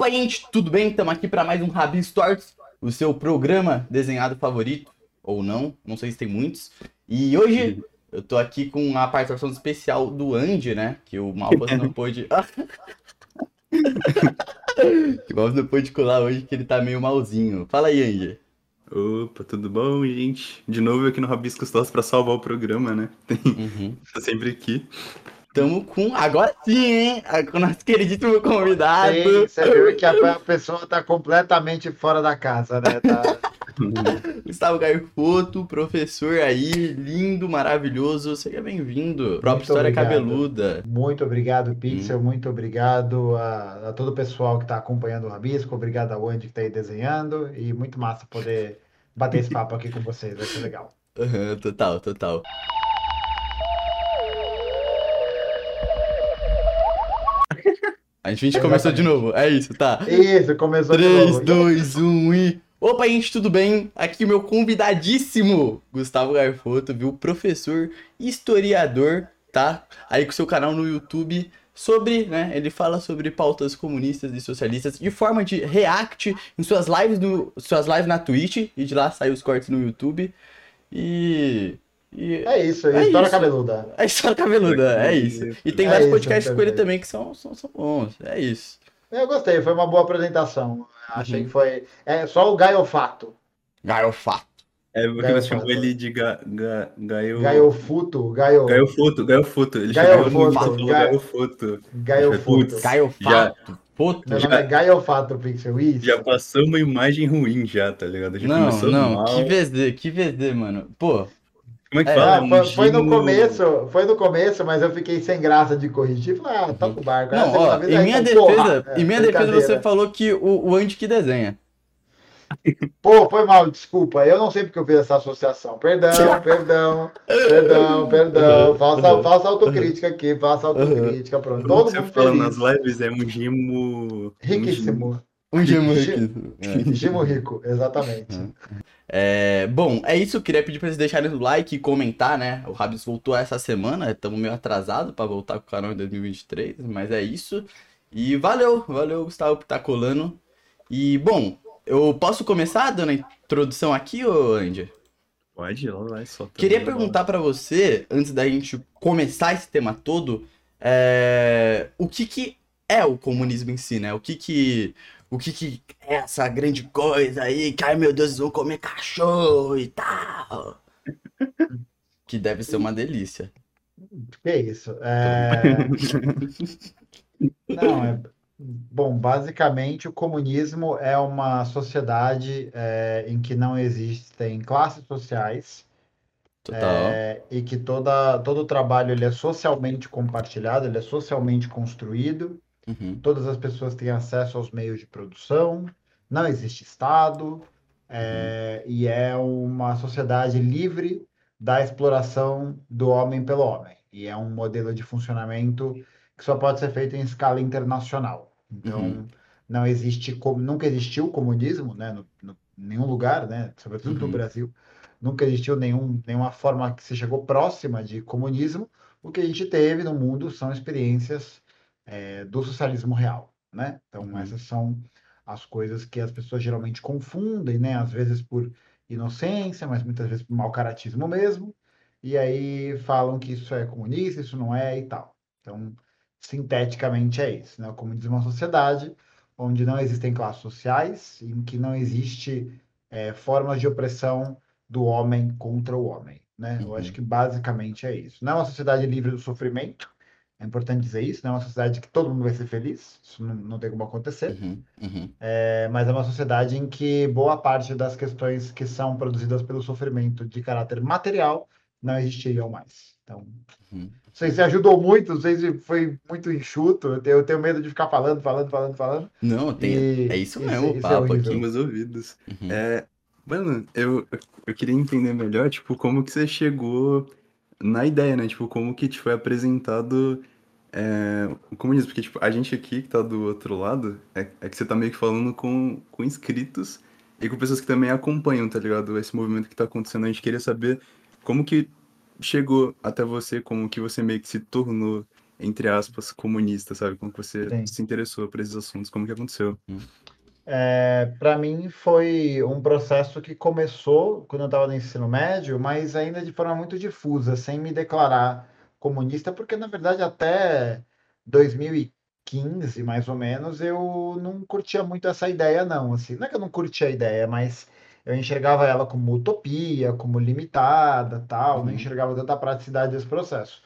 Opa, gente, tudo bem? Estamos aqui para mais um Rabi Stories, o seu programa desenhado favorito, ou não, não sei se tem muitos. E hoje eu tô aqui com a participação especial do Andy, né? Que o Malpas não pôde. que o Malpas não pôde colar hoje, que ele tá meio malzinho. Fala aí, Andy. Opa, tudo bom, gente? De novo aqui no Rabisco Stories para salvar o programa, né? Uhum. tá sempre aqui. Tamo com. Agora sim, hein? Com o nosso queridíssimo convidado. Sim, você viu que a, pessoa tá completamente fora da casa, né? Tá... Gustavo Foto, professor aí, lindo, maravilhoso. Seja bem-vindo. Própria História obrigado. Cabeluda. Muito obrigado, Pixel. Hum. Muito obrigado a, a, todo o pessoal que tá acompanhando o Rabisco. Obrigado ao Andy que tá aí desenhando. E muito massa poder bater esse papo aqui com vocês. Vai ser legal. Uhum, total, total. A gente começou de novo. É isso, tá? Isso, começou 3, de novo. 3, 2, 1 e. Opa, gente, tudo bem? Aqui meu convidadíssimo Gustavo Garfoto, viu? Professor, historiador, tá? Aí com seu canal no YouTube sobre, né? Ele fala sobre pautas comunistas e socialistas de forma de react em suas lives no suas lives na Twitch e de lá sai os cortes no YouTube. E e é isso, é história isso. cabeluda. É história cabeluda, é isso. E tem é vários podcasts com ele também que são, são, são bons. É isso. Eu gostei, foi uma boa apresentação. Achei uhum. que foi. É só o Gaiofato. Gaiofato. É porque você chamou ele de ga, ga, Gaio... Gaiofuto. Gaio... Gaiofuto, Gaiofuto. Ele Gaiofuto. chamou no Gaiofuto. Gaiofuto. Gaiofato. Puto, Meu nome é Gaiofato Pixel, isso. Já passou uma imagem ruim já, tá ligado? Já não, não, mal. que VD, que VD, mano. Pô, como é que é, fala? Foi, foi, no começo, foi no começo, mas eu fiquei sem graça de corrigir. Falei, ah, toca o barco. Não, ó, em minha defesa, em minha defesa você falou que o, o Andy que desenha. Pô, foi mal, desculpa. Eu não sei porque eu fiz essa associação. Perdão, perdão, perdão, perdão. Faça, faça autocrítica aqui, faça autocrítica. Pronto. Todo você fala nas lives é um gimo. Riquíssimo. Um gimo rico. Gimo rico, exatamente. É, bom, é isso. Eu queria pedir pra vocês deixarem o like e comentar, né? O Rabis voltou essa semana, estamos meio atrasado para voltar com o canal em 2023, mas é isso. E valeu, valeu, Gustavo, por estar tá colando. E, bom, eu posso começar dando a introdução aqui, ô Andy? Pode, ela vai só. Queria perguntar para você, antes da gente começar esse tema todo, é... o que que é o comunismo em si, né? O que que o que, que é essa grande coisa aí, que ai meu Deus, vão comer cachorro e tal. que deve ser uma delícia. Que isso? É... Não, é... Bom, basicamente o comunismo é uma sociedade é, em que não existem classes sociais é, e que toda, todo o trabalho ele é socialmente compartilhado, ele é socialmente construído Uhum. Todas as pessoas têm acesso aos meios de produção, não existe Estado, é, uhum. e é uma sociedade livre da exploração do homem pelo homem. E é um modelo de funcionamento que só pode ser feito em escala internacional. Então, uhum. não existe, nunca existiu comunismo, né, no, no nenhum lugar, né, sobretudo no uhum. Brasil, nunca existiu nenhum, nenhuma forma que se chegou próxima de comunismo. O que a gente teve no mundo são experiências é, do socialismo real, né? Então, uhum. essas são as coisas que as pessoas geralmente confundem, né? Às vezes por inocência, mas muitas vezes por mau caratismo mesmo, e aí falam que isso é comunista, isso não é e tal. Então, sinteticamente é isso, né? O comunismo é uma sociedade onde não existem classes sociais, em que não existe é, formas de opressão do homem contra o homem, né? Uhum. Eu acho uhum. que basicamente é isso. Não é uma sociedade livre do sofrimento, é importante dizer isso, não é uma sociedade que todo mundo vai ser feliz, isso não, não tem como acontecer. Uhum, uhum. É, mas é uma sociedade em que boa parte das questões que são produzidas pelo sofrimento de caráter material não existiriam mais. Então, uhum. não sei se ajudou muito, não sei se foi muito enxuto, eu tenho, eu tenho medo de ficar falando, falando, falando, falando. Não, tem, e, é isso mesmo, isso, o é papo é aqui. Meus ouvidos. Uhum. É, mano, eu, eu queria entender melhor, tipo, como que você chegou na ideia, né? Tipo, como que te foi apresentado é, o comunismo, porque tipo, a gente aqui que tá do outro lado, é, é, que você tá meio que falando com, com inscritos e com pessoas que também acompanham, tá ligado? Esse movimento que tá acontecendo. A gente queria saber como que chegou até você, como que você meio que se tornou entre aspas, comunista, sabe? Como que você Sim. se interessou por esses assuntos, como que aconteceu? É, para mim foi um processo que começou quando eu estava no ensino médio, mas ainda de forma muito difusa, sem me declarar comunista, porque na verdade até 2015, mais ou menos, eu não curtia muito essa ideia, não. Assim, não é que eu não curtia a ideia, mas eu enxergava ela como utopia, como limitada, tal, uhum. não enxergava tanta praticidade desse processo.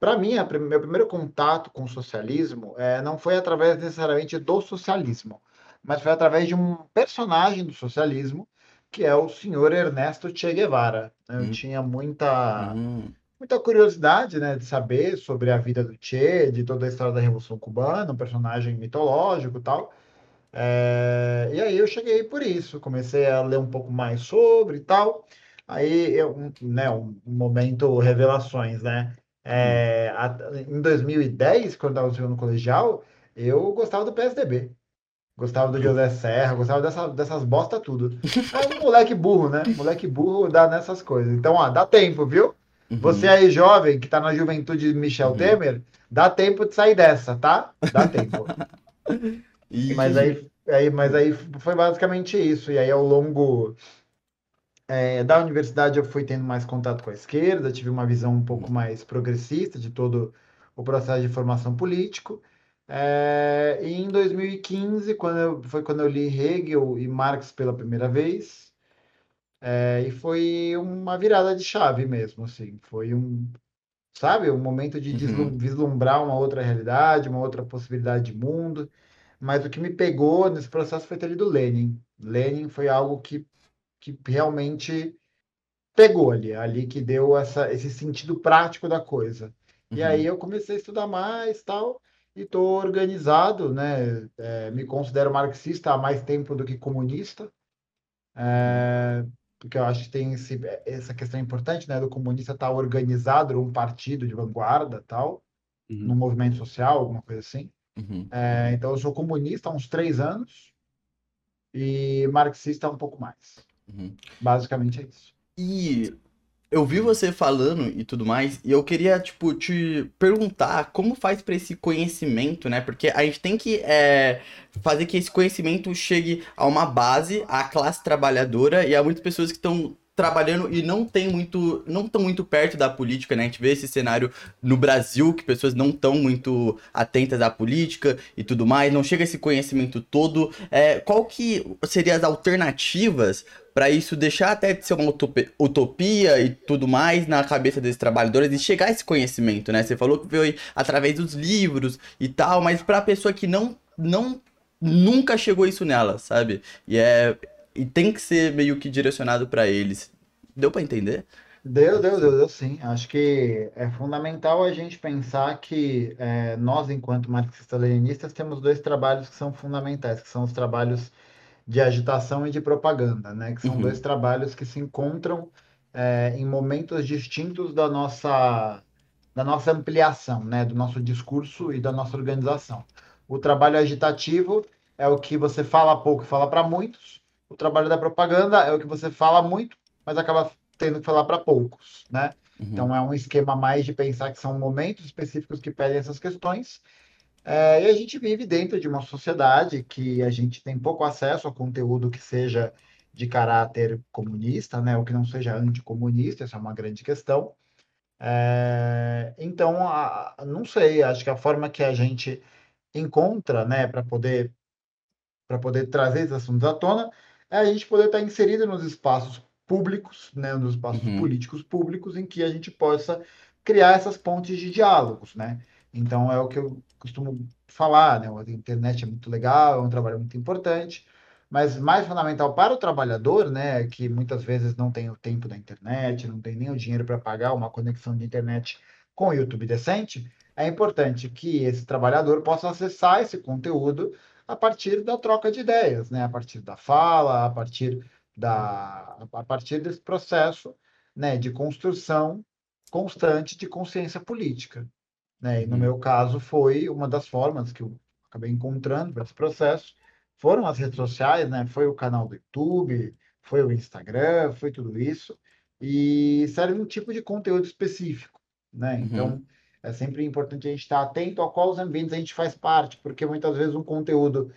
Para mim, meu primeiro contato com o socialismo é, não foi através necessariamente do socialismo mas foi através de um personagem do socialismo, que é o senhor Ernesto Che Guevara. Eu hum. tinha muita, hum. muita curiosidade né, de saber sobre a vida do Che, de toda a história da Revolução Cubana, um personagem mitológico e tal. É, e aí eu cheguei por isso, comecei a ler um pouco mais sobre e tal. Aí eu, né, um, momento revelações, né? É, a, em 2010, quando eu estava no colegial, eu gostava do PSDB. Gostava do José Serra, gostava dessa, dessas bosta tudo. É um moleque burro, né? Moleque burro dá nessas coisas. Então, ó, dá tempo, viu? Uhum. Você aí, jovem, que tá na juventude de Michel uhum. Temer, dá tempo de sair dessa, tá? Dá tempo. mas, aí, aí, mas aí foi basicamente isso. E aí, ao longo é, da universidade, eu fui tendo mais contato com a esquerda, tive uma visão um pouco mais progressista de todo o processo de formação político. É, e em 2015, quando eu, foi quando eu li Hegel e Marx pela primeira vez, é, e foi uma virada de chave mesmo, assim, foi um, sabe, um momento de uhum. vislumbrar uma outra realidade, uma outra possibilidade de mundo, mas o que me pegou nesse processo foi ter lido Lenin. Lenin foi algo que, que realmente pegou ali, ali que deu essa, esse sentido prático da coisa. Uhum. E aí eu comecei a estudar mais tal, e estou organizado, né? É, me considero marxista há mais tempo do que comunista, é, porque eu acho que tem esse, essa questão importante, né? Do comunista estar tá organizado um partido de vanguarda, tal, uhum. num movimento social, alguma coisa assim. Uhum. É, então eu sou comunista há uns três anos e marxista há um pouco mais. Uhum. Basicamente é isso. E eu vi você falando e tudo mais, e eu queria, tipo, te perguntar como faz para esse conhecimento, né? Porque a gente tem que é, fazer que esse conhecimento chegue a uma base, à classe trabalhadora, e há muitas pessoas que estão trabalhando e não tem muito não estão muito perto da política, né? A gente vê esse cenário no Brasil que pessoas não estão muito atentas à política e tudo mais, não chega esse conhecimento todo. É, qual que seriam as alternativas para isso deixar até de ser uma utopia e tudo mais na cabeça desses trabalhadores e chegar a esse conhecimento, né? Você falou que veio através dos livros e tal, mas para a pessoa que não não nunca chegou isso nela, sabe? E é e tem que ser meio que direcionado para eles. Deu para entender? Deu, deu, deu, deu sim. Acho que é fundamental a gente pensar que é, nós, enquanto marxistas-leninistas, temos dois trabalhos que são fundamentais, que são os trabalhos de agitação e de propaganda, né? Que são uhum. dois trabalhos que se encontram é, em momentos distintos da nossa, da nossa ampliação, né? Do nosso discurso e da nossa organização. O trabalho agitativo é o que você fala pouco e fala para muitos. O trabalho da propaganda é o que você fala muito, mas acaba tendo que falar para poucos, né? Uhum. Então é um esquema mais de pensar que são momentos específicos que pedem essas questões é, e a gente vive dentro de uma sociedade que a gente tem pouco acesso a conteúdo que seja de caráter comunista, né, ou que não seja anticomunista, essa é uma grande questão. É, então, a, não sei, acho que a forma que a gente encontra, né, para poder para poder trazer esses assuntos à tona, é a gente poder estar inserido nos espaços públicos, né, nos espaços uhum. políticos públicos, em que a gente possa criar essas pontes de diálogos, né? Então é o que eu costumo falar, né? A internet é muito legal, é um trabalho muito importante, mas mais fundamental para o trabalhador, né, que muitas vezes não tem o tempo da internet, não tem nem o dinheiro para pagar uma conexão de internet com o YouTube decente, é importante que esse trabalhador possa acessar esse conteúdo a partir da troca de ideias, né, a partir da fala, a partir da a partir desse processo, né, de construção constante de consciência política. Né? E no uhum. meu caso foi uma das formas que eu acabei encontrando para esse processo, foram as redes sociais, né? Foi o canal do YouTube, foi o Instagram, foi tudo isso. E serve um tipo de conteúdo específico, né? Uhum. É sempre importante a gente estar atento a quais ambientes a gente faz parte, porque muitas vezes um conteúdo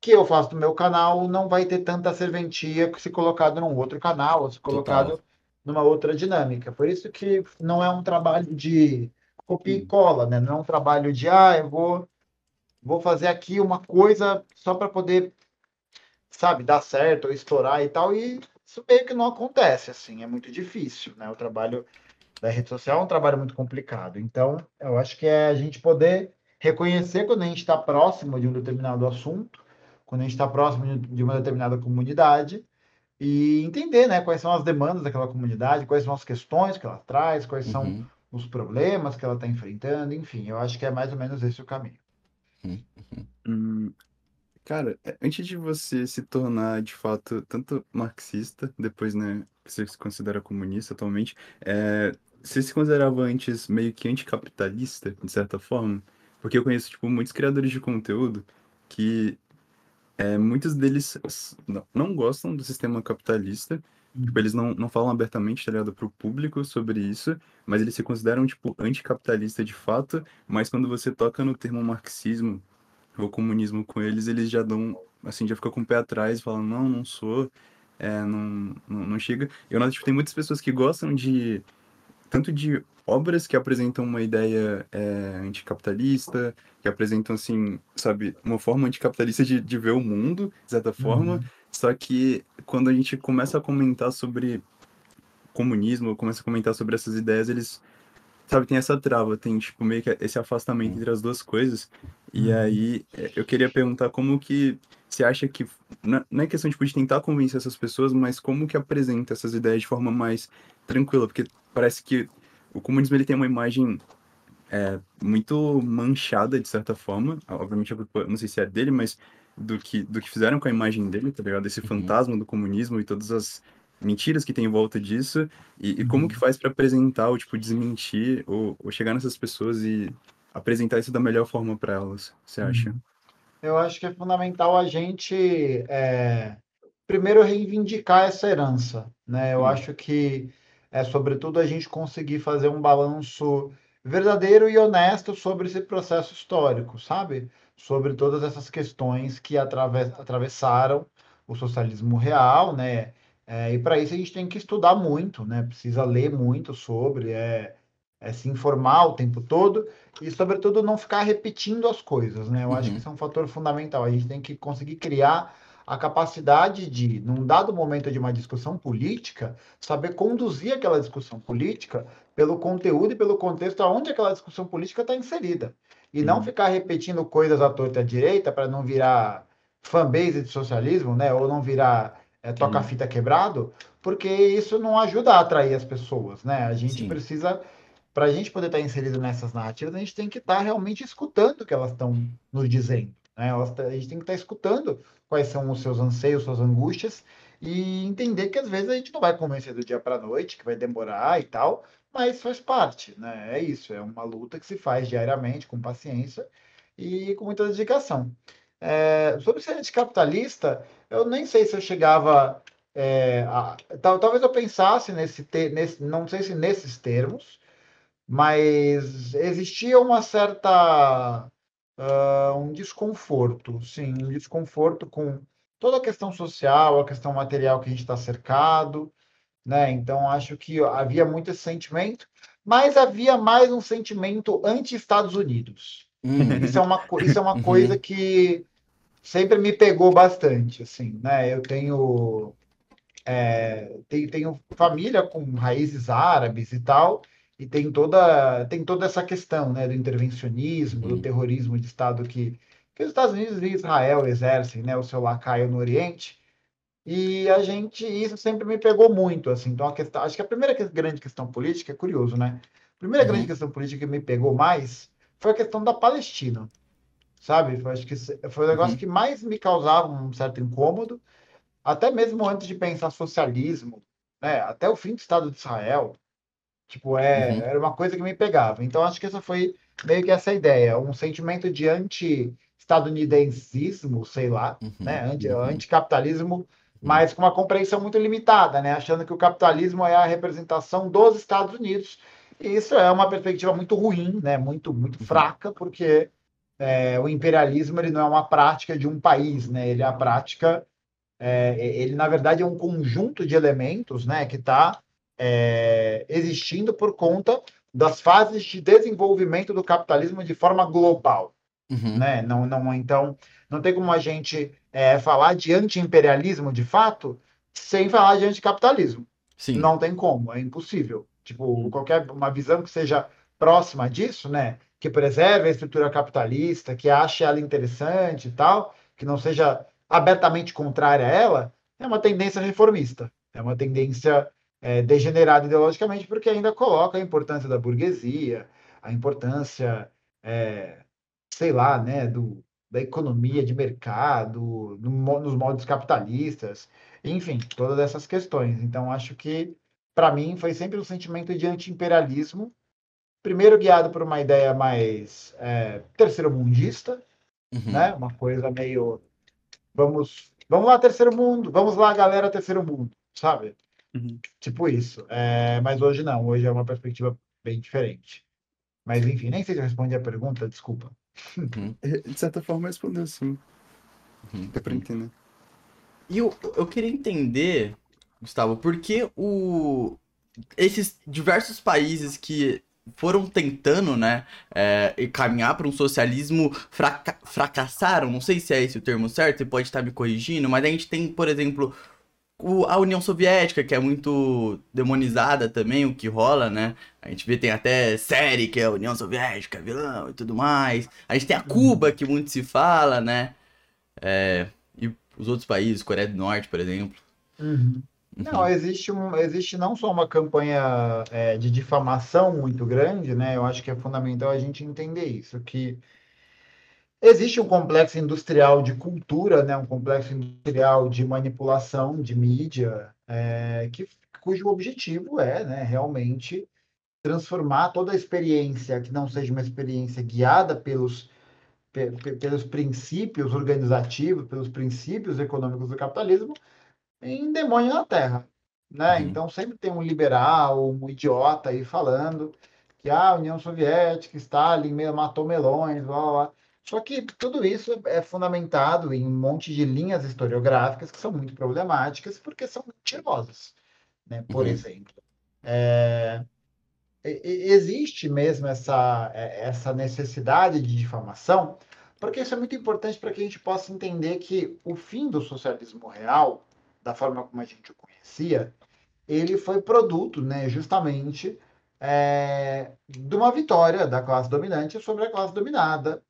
que eu faço no meu canal não vai ter tanta serventia que se colocado num outro canal, ou se colocado Total. numa outra dinâmica. Por isso que não é um trabalho de copia e cola, né? Não é um trabalho de, ah, eu vou, vou fazer aqui uma coisa só para poder, sabe, dar certo ou estourar e tal. E isso meio que não acontece, assim, é muito difícil, né? O trabalho da rede social é um trabalho muito complicado. Então, eu acho que é a gente poder reconhecer quando a gente está próximo de um determinado assunto, quando a gente está próximo de uma determinada comunidade e entender, né, quais são as demandas daquela comunidade, quais são as questões que ela traz, quais uhum. são os problemas que ela está enfrentando, enfim, eu acho que é mais ou menos esse o caminho. Uhum. Hum, cara, é, antes de você se tornar de fato tanto marxista, depois, né, você se considera comunista atualmente, é, você se considerava antes meio que anticapitalista, de certa forma? Porque eu conheço, tipo, muitos criadores de conteúdo que é, muitos deles não, não gostam do sistema capitalista, Tipo, eles não, não falam abertamente, tá ligado, pro público sobre isso, mas eles se consideram, tipo, anticapitalista de fato, mas quando você toca no termo marxismo ou comunismo com eles, eles já dão, assim, já ficam com o pé atrás falam, não, não sou, é, não, não, não chega. Eu noto, tipo, tem muitas pessoas que gostam de, tanto de obras que apresentam uma ideia é, anticapitalista, que apresentam, assim, sabe, uma forma anticapitalista de, de ver o mundo, de certa forma, uhum. Só que quando a gente começa a comentar sobre comunismo, começa a comentar sobre essas ideias, eles, sabe, tem essa trava, tem tipo meio que esse afastamento entre as duas coisas. E uhum. aí é, eu queria perguntar como que você acha que não é questão tipo, de tentar convencer essas pessoas, mas como que apresenta essas ideias de forma mais tranquila, porque parece que o comunismo ele tem uma imagem é, muito manchada de certa forma. Obviamente, não sei se é dele, mas do que, do que fizeram com a imagem dele, tá ligado? Esse uhum. fantasma do comunismo e todas as mentiras que tem em volta disso. E, uhum. e como que uhum. faz para apresentar, ou tipo, desmentir, ou, ou, chegar nessas pessoas e apresentar isso da melhor forma para elas, você acha? Uhum. Eu acho que é fundamental a gente, é, primeiro, reivindicar essa herança, né? Eu uhum. acho que é, sobretudo, a gente conseguir fazer um balanço verdadeiro e honesto sobre esse processo histórico, sabe? sobre todas essas questões que atravessaram o socialismo real, né? É, e para isso a gente tem que estudar muito, né? Precisa ler muito sobre, é, é, se informar o tempo todo e, sobretudo, não ficar repetindo as coisas, né? Eu uhum. acho que isso é um fator fundamental. A gente tem que conseguir criar a capacidade de, num dado momento de uma discussão política, saber conduzir aquela discussão política pelo conteúdo e pelo contexto aonde aquela discussão política está inserida e não ficar repetindo coisas à torta à direita para não virar fanbase de socialismo, né? Ou não virar é, toca-fita quebrado, porque isso não ajuda a atrair as pessoas, né? A gente Sim. precisa, para a gente poder estar tá inserido nessas narrativas, a gente tem que estar tá realmente escutando o que elas estão nos dizendo, né? Elas, a gente tem que estar tá escutando quais são os seus anseios, suas angústias e entender que às vezes a gente não vai convencer do dia para a noite, que vai demorar e tal, mas faz parte, né? É isso, é uma luta que se faz diariamente, com paciência e com muita dedicação. É, sobre ser anticapitalista, eu nem sei se eu chegava. É, a, tal, talvez eu pensasse nesse, nesse, não sei se nesses termos, mas existia uma certa uh, um desconforto, sim, um desconforto com toda a questão social, a questão material que a gente está cercado, né? Então acho que havia muito esse sentimento, mas havia mais um sentimento anti-Estados Unidos. Uhum. Isso é uma, isso é uma uhum. coisa que sempre me pegou bastante, assim, né? Eu tenho, é, tenho, tenho família com raízes árabes e tal, e tem toda, tem toda essa questão, né, do intervencionismo, do uhum. terrorismo de Estado que, que os Estados Unidos e Israel exercem, né, o seu lacaio no Oriente, e a gente, isso sempre me pegou muito, assim. Então, a questão, acho que a primeira grande questão política é curioso, né? A primeira uhum. grande questão política que me pegou mais foi a questão da Palestina, sabe? Acho que foi o negócio uhum. que mais me causava um certo incômodo, até mesmo antes de pensar socialismo, né? Até o fim do Estado de Israel, tipo, é, uhum. era uma coisa que me pegava. Então, acho que essa foi meio que essa ideia, um sentimento de anti-estadunidensismo, sei lá, uhum. né? Anti, uhum. Anticapitalismo mas com uma compreensão muito limitada, né? achando que o capitalismo é a representação dos Estados Unidos E isso é uma perspectiva muito ruim, né? muito, muito uhum. fraca, porque é, o imperialismo ele não é uma prática de um país, né? ele é a prática, é, ele na verdade é um conjunto de elementos né? que está é, existindo por conta das fases de desenvolvimento do capitalismo de forma global. Uhum. Né? Não, não, então, não tem como a gente é, falar de anti-imperialismo de fato sem falar de anticapitalismo. Sim. Não tem como, é impossível. Tipo, uhum. qualquer uma visão que seja próxima disso, né? Que preserve a estrutura capitalista, que ache ela interessante e tal, que não seja abertamente contrária a ela, é uma tendência reformista. É uma tendência é, degenerada ideologicamente, porque ainda coloca a importância da burguesia, a importância, é, sei lá, né, do, da economia de mercado, no, nos modos capitalistas, enfim, todas essas questões. Então, acho que, para mim, foi sempre um sentimento de anti-imperialismo, primeiro guiado por uma ideia mais é, terceiro-mundista, uhum. né, uma coisa meio. Vamos, vamos lá, terceiro mundo, vamos lá, galera, terceiro mundo, sabe? Uhum. Tipo isso. É, mas hoje não, hoje é uma perspectiva bem diferente. Mas enfim, nem sei se eu respondi a pergunta, desculpa. Uhum. É, de certa forma respondeu sim. Uhum. É pra entender. E eu, eu queria entender, Gustavo, por que o, esses diversos países que foram tentando, né, é, caminhar para um socialismo fraca fracassaram, não sei se é esse o termo certo, você pode estar me corrigindo, mas a gente tem, por exemplo, o, a União Soviética, que é muito demonizada também, o que rola, né? A gente vê, tem até série que é a União Soviética, vilão e tudo mais. A gente tem a Cuba, que muito se fala, né? É, e os outros países, Coreia do Norte, por exemplo. Uhum. Uhum. Não, existe, um, existe não só uma campanha é, de difamação muito grande, né? Eu acho que é fundamental a gente entender isso, que Existe um complexo industrial de cultura, né, um complexo industrial de manipulação de mídia, é, que, cujo objetivo é né, realmente transformar toda a experiência que não seja uma experiência guiada pelos, pelos princípios organizativos, pelos princípios econômicos do capitalismo, em demônio na Terra. Né? Uhum. Então sempre tem um liberal, um idiota aí falando que ah, a União Soviética, Stalin matou melões, blá, blá, blá. Só que tudo isso é fundamentado em um monte de linhas historiográficas que são muito problemáticas porque são mentirosas, né? Por uhum. exemplo, é, existe mesmo essa, é, essa necessidade de difamação, porque isso é muito importante para que a gente possa entender que o fim do socialismo real, da forma como a gente o conhecia, ele foi produto, né, justamente é, de uma vitória da classe dominante sobre a classe dominada,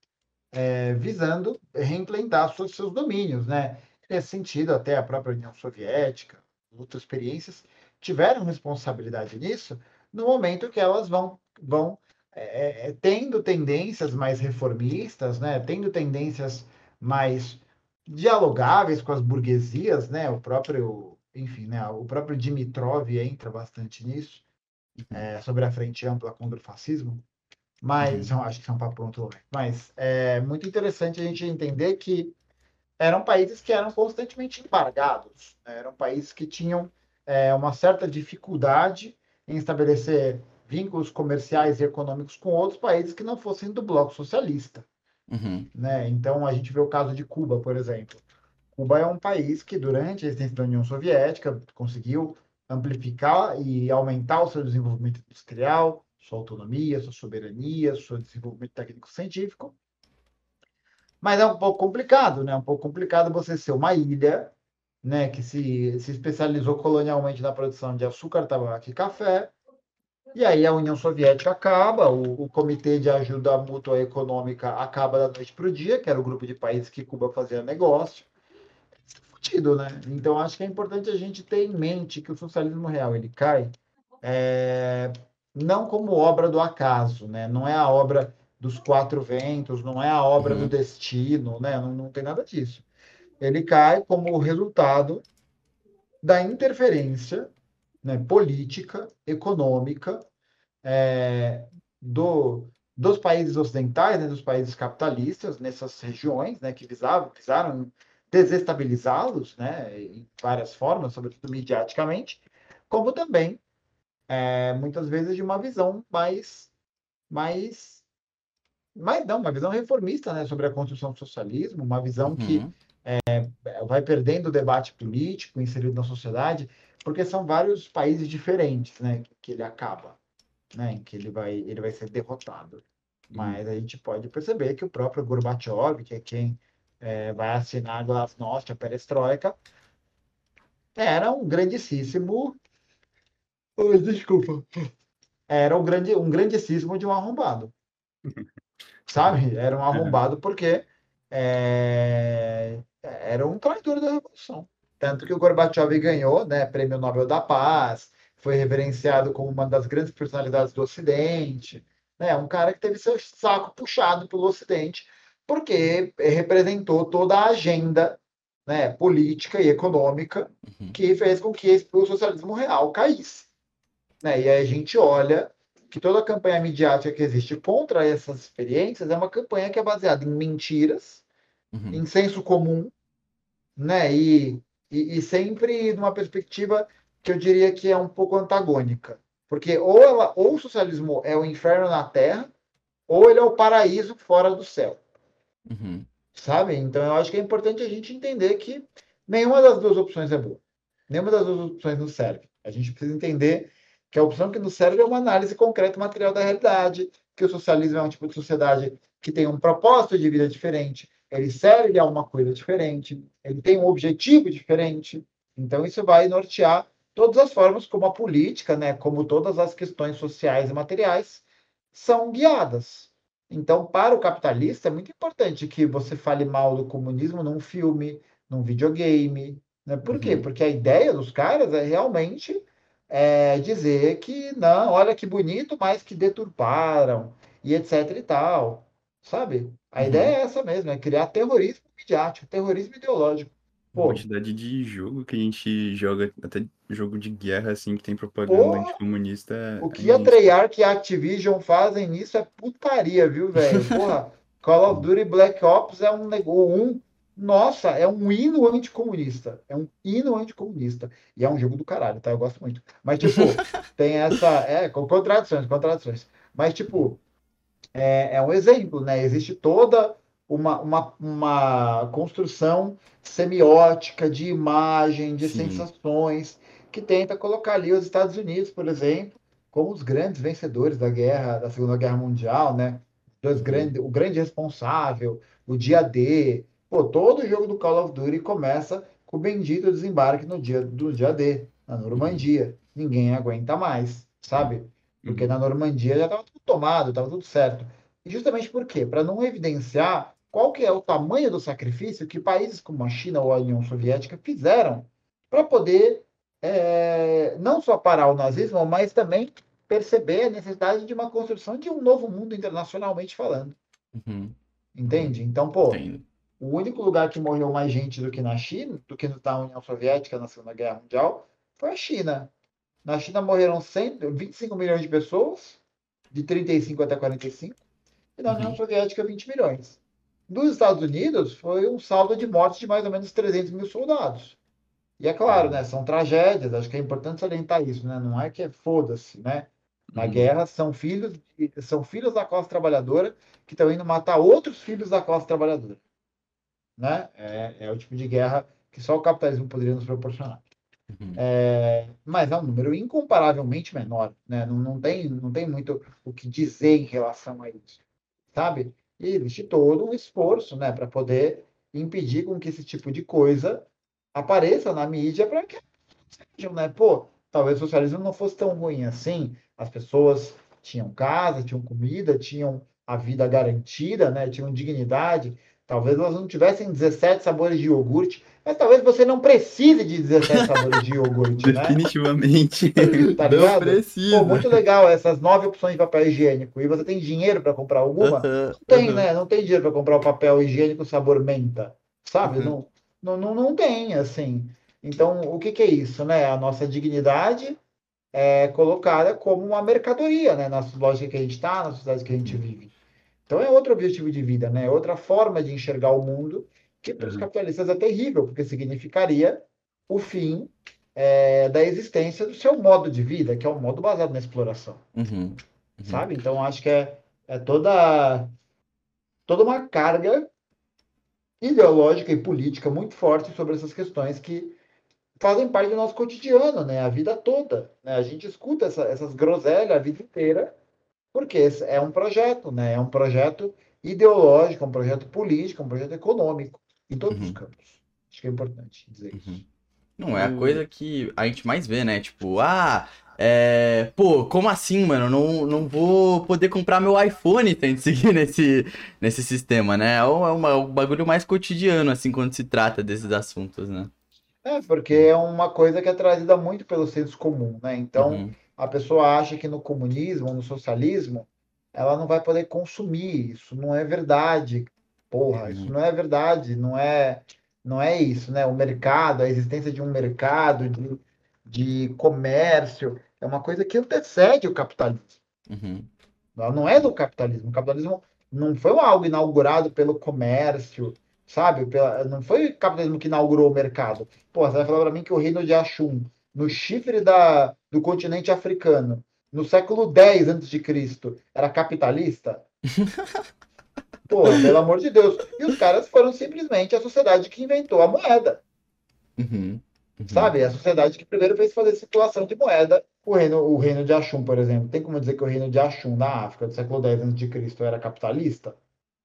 é, visando reimplantar seus, seus domínios, né? Nesse sentido, até a própria União Soviética, outras experiências, tiveram responsabilidade nisso no momento que elas vão, vão é, é, tendo tendências mais reformistas, né? Tendo tendências mais dialogáveis com as burguesias, né? O próprio, enfim, né? O próprio Dimitrov entra bastante nisso, é, sobre a frente ampla contra o fascismo. Mas, uhum. acho que são para pronto Mas é muito interessante a gente entender que eram países que eram constantemente embargados, né? eram países que tinham é, uma certa dificuldade em estabelecer vínculos comerciais e econômicos com outros países que não fossem do bloco socialista. Uhum. Né? Então, a gente vê o caso de Cuba, por exemplo. Cuba é um país que, durante a existência da União Soviética, conseguiu amplificar e aumentar o seu desenvolvimento industrial, sua autonomia, sua soberania, seu desenvolvimento técnico-científico. Mas é um pouco complicado, né? É um pouco complicado você ser uma ilha, né, que se, se especializou colonialmente na produção de açúcar, tabaco e café. E aí a União Soviética acaba, o, o Comitê de Ajuda Mútua Econômica acaba da noite para o dia, que era o grupo de países que Cuba fazia negócio. Fudido, né? Então acho que é importante a gente ter em mente que o socialismo real ele cai é, não como obra do acaso, né? Não é a obra dos quatro ventos, não é a obra uhum. do destino, né? Não, não tem nada disso. Ele cai como resultado da interferência né, política, econômica é, do, dos países ocidentais, né, dos países capitalistas nessas regiões, né, que visavam, visaram desestabilizá-los, né, em várias formas, sobretudo mediaticamente, como também é, muitas vezes de uma visão mais, mais, mais não, uma visão reformista, né, sobre a construção do socialismo, uma visão uhum. que é, vai perdendo o debate político inserido na sociedade, porque são vários países diferentes, né, que ele acaba, né, em que ele vai, ele vai ser derrotado. Uhum. Mas a gente pode perceber que o próprio Gorbachev, que é quem é, vai assinar a Glasnost, a Perestroika, era um grandíssimo. Desculpa. Era um, grande, um grandíssimo de um arrombado. Sabe? Era um arrombado porque é, era um traidor da Revolução. Tanto que o Gorbachev ganhou, né, Prêmio Nobel da Paz, foi reverenciado como uma das grandes personalidades do Ocidente. Né, um cara que teve seu saco puxado pelo Ocidente, porque representou toda a agenda né, política e econômica uhum. que fez com que o socialismo real caísse. Né? E aí a gente olha que toda a campanha midiática que existe contra essas experiências é uma campanha que é baseada em mentiras, uhum. em senso comum, né? E, e, e, sempre numa perspectiva que eu diria que é um pouco antagônica. Porque ou, ela, ou o socialismo é o inferno na Terra, ou ele é o paraíso fora do céu. Uhum. Sabe? Então eu acho que é importante a gente entender que nenhuma das duas opções é boa. Nenhuma das duas opções nos serve. A gente precisa entender que a opção que nos serve é uma análise concreta material da realidade, que o socialismo é um tipo de sociedade que tem um propósito de vida diferente, ele serve a uma coisa diferente, ele tem um objetivo diferente. Então isso vai nortear todas as formas como a política, né, como todas as questões sociais e materiais são guiadas. Então, para o capitalista, é muito importante que você fale mal do comunismo num filme, num videogame. Né? Por uhum. quê? Porque a ideia dos caras é realmente é, dizer que, não, olha que bonito, mas que deturparam, e etc e tal. Sabe? A uhum. ideia é essa mesmo, é criar terrorismo midiático, terrorismo ideológico. Pô, a quantidade de jogo que a gente joga, até jogo de guerra, assim, que tem propaganda anticomunista. É o que a Treyarch e a Activision fazem nisso é putaria, viu, velho? Porra, Call of Duty Black Ops é um negócio. Um, nossa, é um hino anticomunista. É um hino anticomunista. E é um jogo do caralho, tá? Eu gosto muito. Mas, tipo, tem essa. É, com contradições, contradições. Mas, tipo, é, é um exemplo, né? Existe toda uma, uma, uma construção semiótica de imagem, de Sim. sensações, que tenta colocar ali os Estados Unidos, por exemplo, como os grandes vencedores da guerra, da Segunda Guerra Mundial, né? Os grandes, o grande responsável, o dia D. Pô, todo jogo do Call of Duty começa com o bendito desembarque no dia do dia D, na Normandia. Ninguém aguenta mais, sabe? Porque na Normandia já estava tudo tomado, estava tudo certo. E justamente por quê? Para não evidenciar qual que é o tamanho do sacrifício que países como a China ou a União Soviética fizeram para poder é, não só parar o nazismo, mas também perceber a necessidade de uma construção de um novo mundo internacionalmente falando. Uhum. Entende? Então, pô, Entendo. O único lugar que morreu mais gente do que na China, do que na União Soviética na Segunda Guerra Mundial, foi a China. Na China morreram 100, 25 milhões de pessoas, de 35 até 45, e na União uhum. Soviética 20 milhões. Dos Estados Unidos, foi um saldo de mortes de mais ou menos 300 mil soldados. E é claro, né, são tragédias, acho que é importante salientar isso, né? Não é que é foda-se, né? Na uhum. guerra são filhos, são filhos da classe trabalhadora que estão indo matar outros filhos da classe trabalhadora. Né? É, é o tipo de guerra que só o capitalismo poderia nos proporcionar. Uhum. É, mas é um número incomparavelmente menor, né? Não, não, tem, não tem muito o que dizer em relação a isso, sabe? E existe todo um esforço, né, para poder impedir com que esse tipo de coisa apareça na mídia para que sejam, né? Pô, talvez o socialismo não fosse tão ruim assim. As pessoas tinham casa, tinham comida, tinham a vida garantida, né? Tinham dignidade. Talvez elas não tivessem 17 sabores de iogurte, mas talvez você não precise de 17 sabores de iogurte, né? Definitivamente. tá não precisa. Pô, muito legal essas nove opções de papel higiênico. E você tem dinheiro para comprar alguma? Uh -huh, não tem, uh -huh. né? Não tem dinheiro para comprar o papel higiênico sabor menta, sabe? Uh -huh. não, não, não, não tem, assim. Então, o que, que é isso, né? A nossa dignidade é colocada como uma mercadoria, né? Na lógica que a gente está, na sociedade que a gente vive. Então, é outro objetivo de vida, né? Outra forma de enxergar o mundo que para os uhum. capitalistas é terrível, porque significaria o fim é, da existência do seu modo de vida, que é um modo baseado na exploração. Uhum. Uhum. Sabe? Então, acho que é, é toda, toda uma carga ideológica e política muito forte sobre essas questões que fazem parte do nosso cotidiano, né? A vida toda. Né? A gente escuta essa, essas groselhas a vida inteira, porque é um projeto, né? É um projeto ideológico, um projeto político, um projeto econômico, em todos uhum. os campos. Acho que é importante dizer uhum. isso. Não, é a coisa que a gente mais vê, né? Tipo, ah, é... pô, como assim, mano? Não, não vou poder comprar meu iPhone sem seguir nesse, nesse sistema, né? É, uma, é um bagulho mais cotidiano, assim, quando se trata desses assuntos, né? É, porque é uma coisa que é trazida muito pelo senso comum, né? Então, uhum. A pessoa acha que no comunismo, no socialismo, ela não vai poder consumir. Isso não é verdade. Porra, uhum. isso não é verdade. Não é, não é isso, né? O mercado, a existência de um mercado, de, de comércio, é uma coisa que antecede o capitalismo. Uhum. Ela não é do capitalismo. O capitalismo não foi algo inaugurado pelo comércio, sabe? Pela, não foi o capitalismo que inaugurou o mercado. Pô, você vai falar para mim que o reino de Ashum, no chifre da, do continente africano, no século X a.C., era capitalista? Pô, pelo amor de Deus. E os caras foram simplesmente a sociedade que inventou a moeda. Uhum, uhum. Sabe? A sociedade que primeiro fez fazer circulação de moeda. O reino, o reino de Ashum, por exemplo. Tem como dizer que o reino de Ashum, na África, do século X a.C., era capitalista?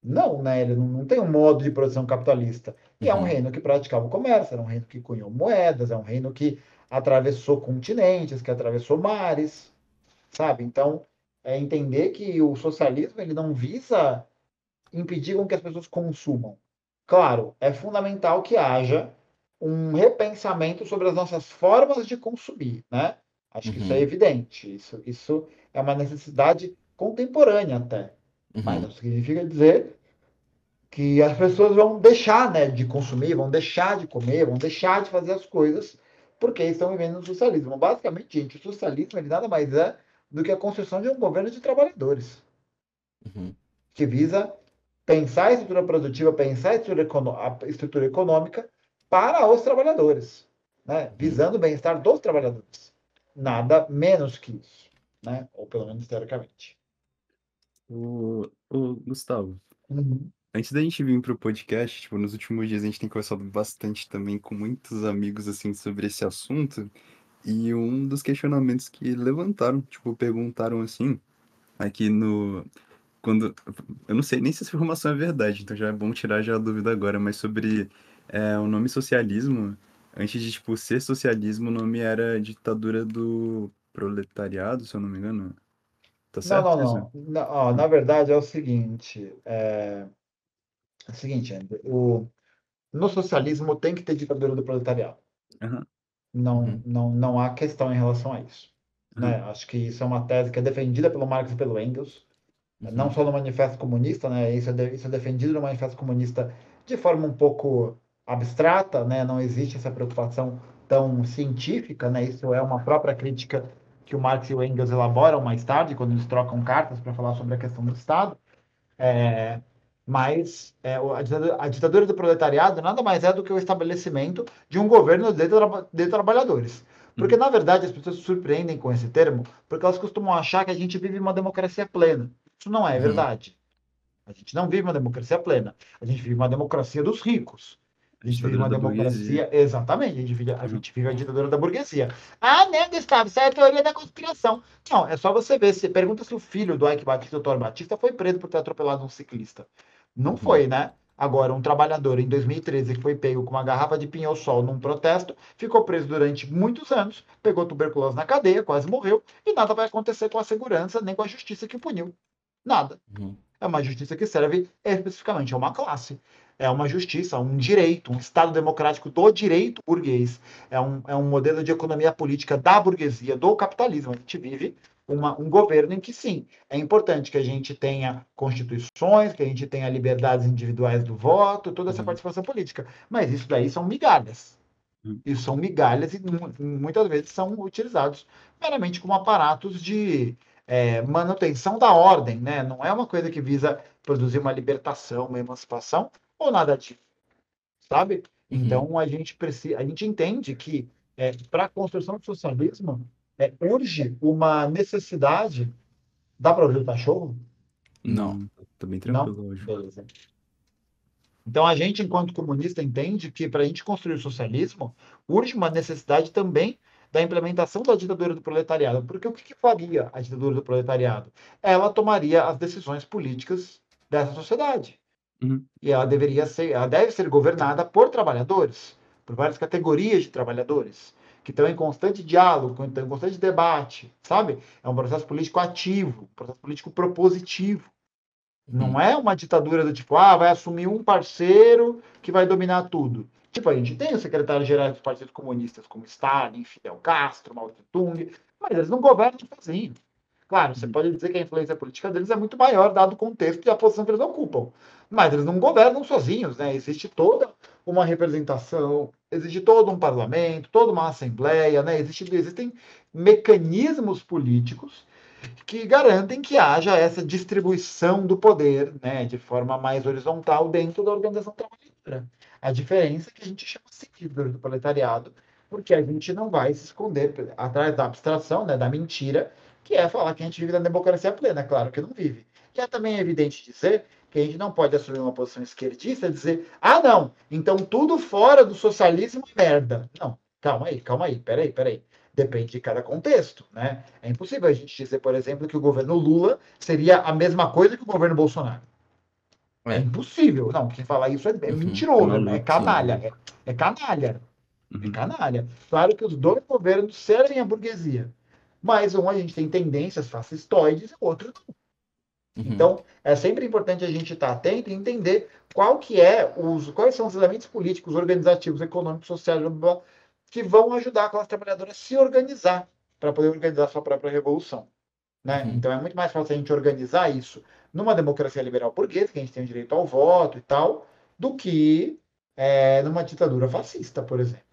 Não, né? Ele não, não, tem um modo de produção capitalista. E uhum. é um uhum. reino que praticava o comércio, era um reino que cunhou moedas, é um reino que atravessou continentes, que atravessou mares, sabe? Então, é entender que o socialismo ele não visa impedir com que as pessoas consumam. Claro, é fundamental que haja um repensamento sobre as nossas formas de consumir, né? Acho que isso é uhum. evidente. Isso, isso é uma necessidade contemporânea até. Uhum. Mas não significa dizer que as pessoas vão deixar né, de consumir, vão deixar de comer, vão deixar de fazer as coisas porque estão vivendo no socialismo. Basicamente, gente, o socialismo ele nada mais é do que a construção de um governo de trabalhadores uhum. que visa pensar a estrutura produtiva, pensar a estrutura, a estrutura econômica para os trabalhadores, né? visando o bem-estar dos trabalhadores. Nada menos que isso, né? ou pelo menos teoricamente. O, o Gustavo, uhum. Antes da gente vir para o podcast, tipo, nos últimos dias a gente tem conversado bastante também com muitos amigos assim sobre esse assunto. E um dos questionamentos que levantaram, tipo, perguntaram assim, aqui no. Quando. Eu não sei nem se essa informação é verdade, então já é bom tirar já a dúvida agora, mas sobre é, o nome socialismo, antes de, tipo, ser socialismo, o nome era ditadura do proletariado, se eu não me engano. Tá certo? Não, não, não. não ó, na verdade é o seguinte. É, é o seguinte, André, o... no socialismo tem que ter ditadura do proletariado. Uhum. Não, uhum. não, não há questão em relação a isso. Uhum. Né? Acho que isso é uma tese que é defendida pelo Marx e pelo Engels, uhum. não só no Manifesto Comunista, né? isso, é de, isso é defendido no Manifesto Comunista de forma um pouco abstrata, né? não existe essa preocupação tão científica, né? isso é uma própria crítica que o Marx e o Engels elaboram mais tarde, quando eles trocam cartas para falar sobre a questão do Estado. É, mas é, a, ditadura, a, ditadura, do proletariado nada mais é do que o estabelecimento de um governo de, tra de trabalhadores. Porque, hum. na verdade, as pessoas se surpreendem com esse termo, porque elas costumam achar que a gente vive uma democracia plena. Isso não é hum. verdade. A gente não vive uma democracia plena. A gente vive uma democracia dos ricos. A gente vive uma democracia. Exatamente, a gente, vive, a gente vive a ditadura da burguesia. Ah, né, Gustavo? Isso é a teoria da conspiração. Não, é só você ver. Você pergunta se o filho do Ike Batista, o Dr. Batista, foi preso por ter atropelado um ciclista. Não uhum. foi, né? Agora, um trabalhador em 2013 que foi pego com uma garrafa de pinhão-sol num protesto, ficou preso durante muitos anos, pegou tuberculose na cadeia, quase morreu, e nada vai acontecer com a segurança nem com a justiça que o puniu. Nada. Uhum. É uma justiça que serve especificamente a uma classe. É uma justiça, um direito, um Estado democrático do direito burguês. É um, é um modelo de economia política da burguesia, do capitalismo. A gente vive uma, um governo em que, sim, é importante que a gente tenha constituições, que a gente tenha liberdades individuais do voto, toda essa uhum. participação política. Mas isso daí são migalhas. Uhum. Isso são migalhas e muitas vezes são utilizados meramente como aparatos de é, manutenção da ordem, né? Não é uma coisa que visa produzir uma libertação, uma emancipação ou nada disso, sabe? Uhum. Então a gente precisa, a gente entende que é, para a construção do socialismo, é, urge uma necessidade. Dá para ouvir o cachorro? Não, tô bem tranquilo Não? hoje. Beleza. Então, a gente, enquanto comunista, entende que para a gente construir o socialismo, urge uma necessidade também da implementação da ditadura do proletariado. Porque o que, que faria a ditadura do proletariado? Ela tomaria as decisões políticas dessa sociedade. Uhum. E ela deveria ser, ela deve ser governada por trabalhadores, por várias categorias de trabalhadores, que estão em constante diálogo, que estão em constante debate, sabe? É um processo político ativo, um processo político propositivo. Não é uma ditadura do tipo, ah, vai assumir um parceiro que vai dominar tudo. Tipo, a gente tem os secretários-gerais dos partidos comunistas, como Stalin, Fidel Castro, Mao Tse-tung, mas eles não governam sozinhos. Claro, você pode dizer que a influência política deles é muito maior, dado o contexto e a posição que eles ocupam. Mas eles não governam sozinhos, né? Existe toda uma representação, existe todo um parlamento, toda uma assembleia, né? Existe, existem mecanismos políticos que garantem que haja essa distribuição do poder, né, de forma mais horizontal dentro da organização trabalhadora. A diferença é que a gente chama assim do proletariado, porque a gente não vai se esconder atrás da abstração, né, da mentira, que é falar que a gente vive na democracia plena. Claro que não vive. E é também evidente dizer que a gente não pode assumir uma posição esquerdista e dizer, ah, não, então tudo fora do socialismo é merda. Não, calma aí, calma aí, peraí, peraí. Depende de cada contexto, né? É impossível a gente dizer, por exemplo, que o governo Lula seria a mesma coisa que o governo Bolsonaro. É, é impossível. Não, quem fala isso é, é uhum. mentiroso, é, é canalha. É, é canalha. É uhum. canalha. Claro que os dois governos servem a burguesia. Mas um a gente tem tendências fascistoides e o outro não. Uhum. Então, é sempre importante a gente estar atento e entender qual que é os, quais são os elementos políticos, organizativos, econômicos, sociais, que vão ajudar a classe trabalhadora a se organizar para poder organizar sua própria revolução. Né? Uhum. Então é muito mais fácil a gente organizar isso numa democracia liberal burguesa, que a gente tem o direito ao voto e tal, do que é, numa ditadura fascista, por exemplo.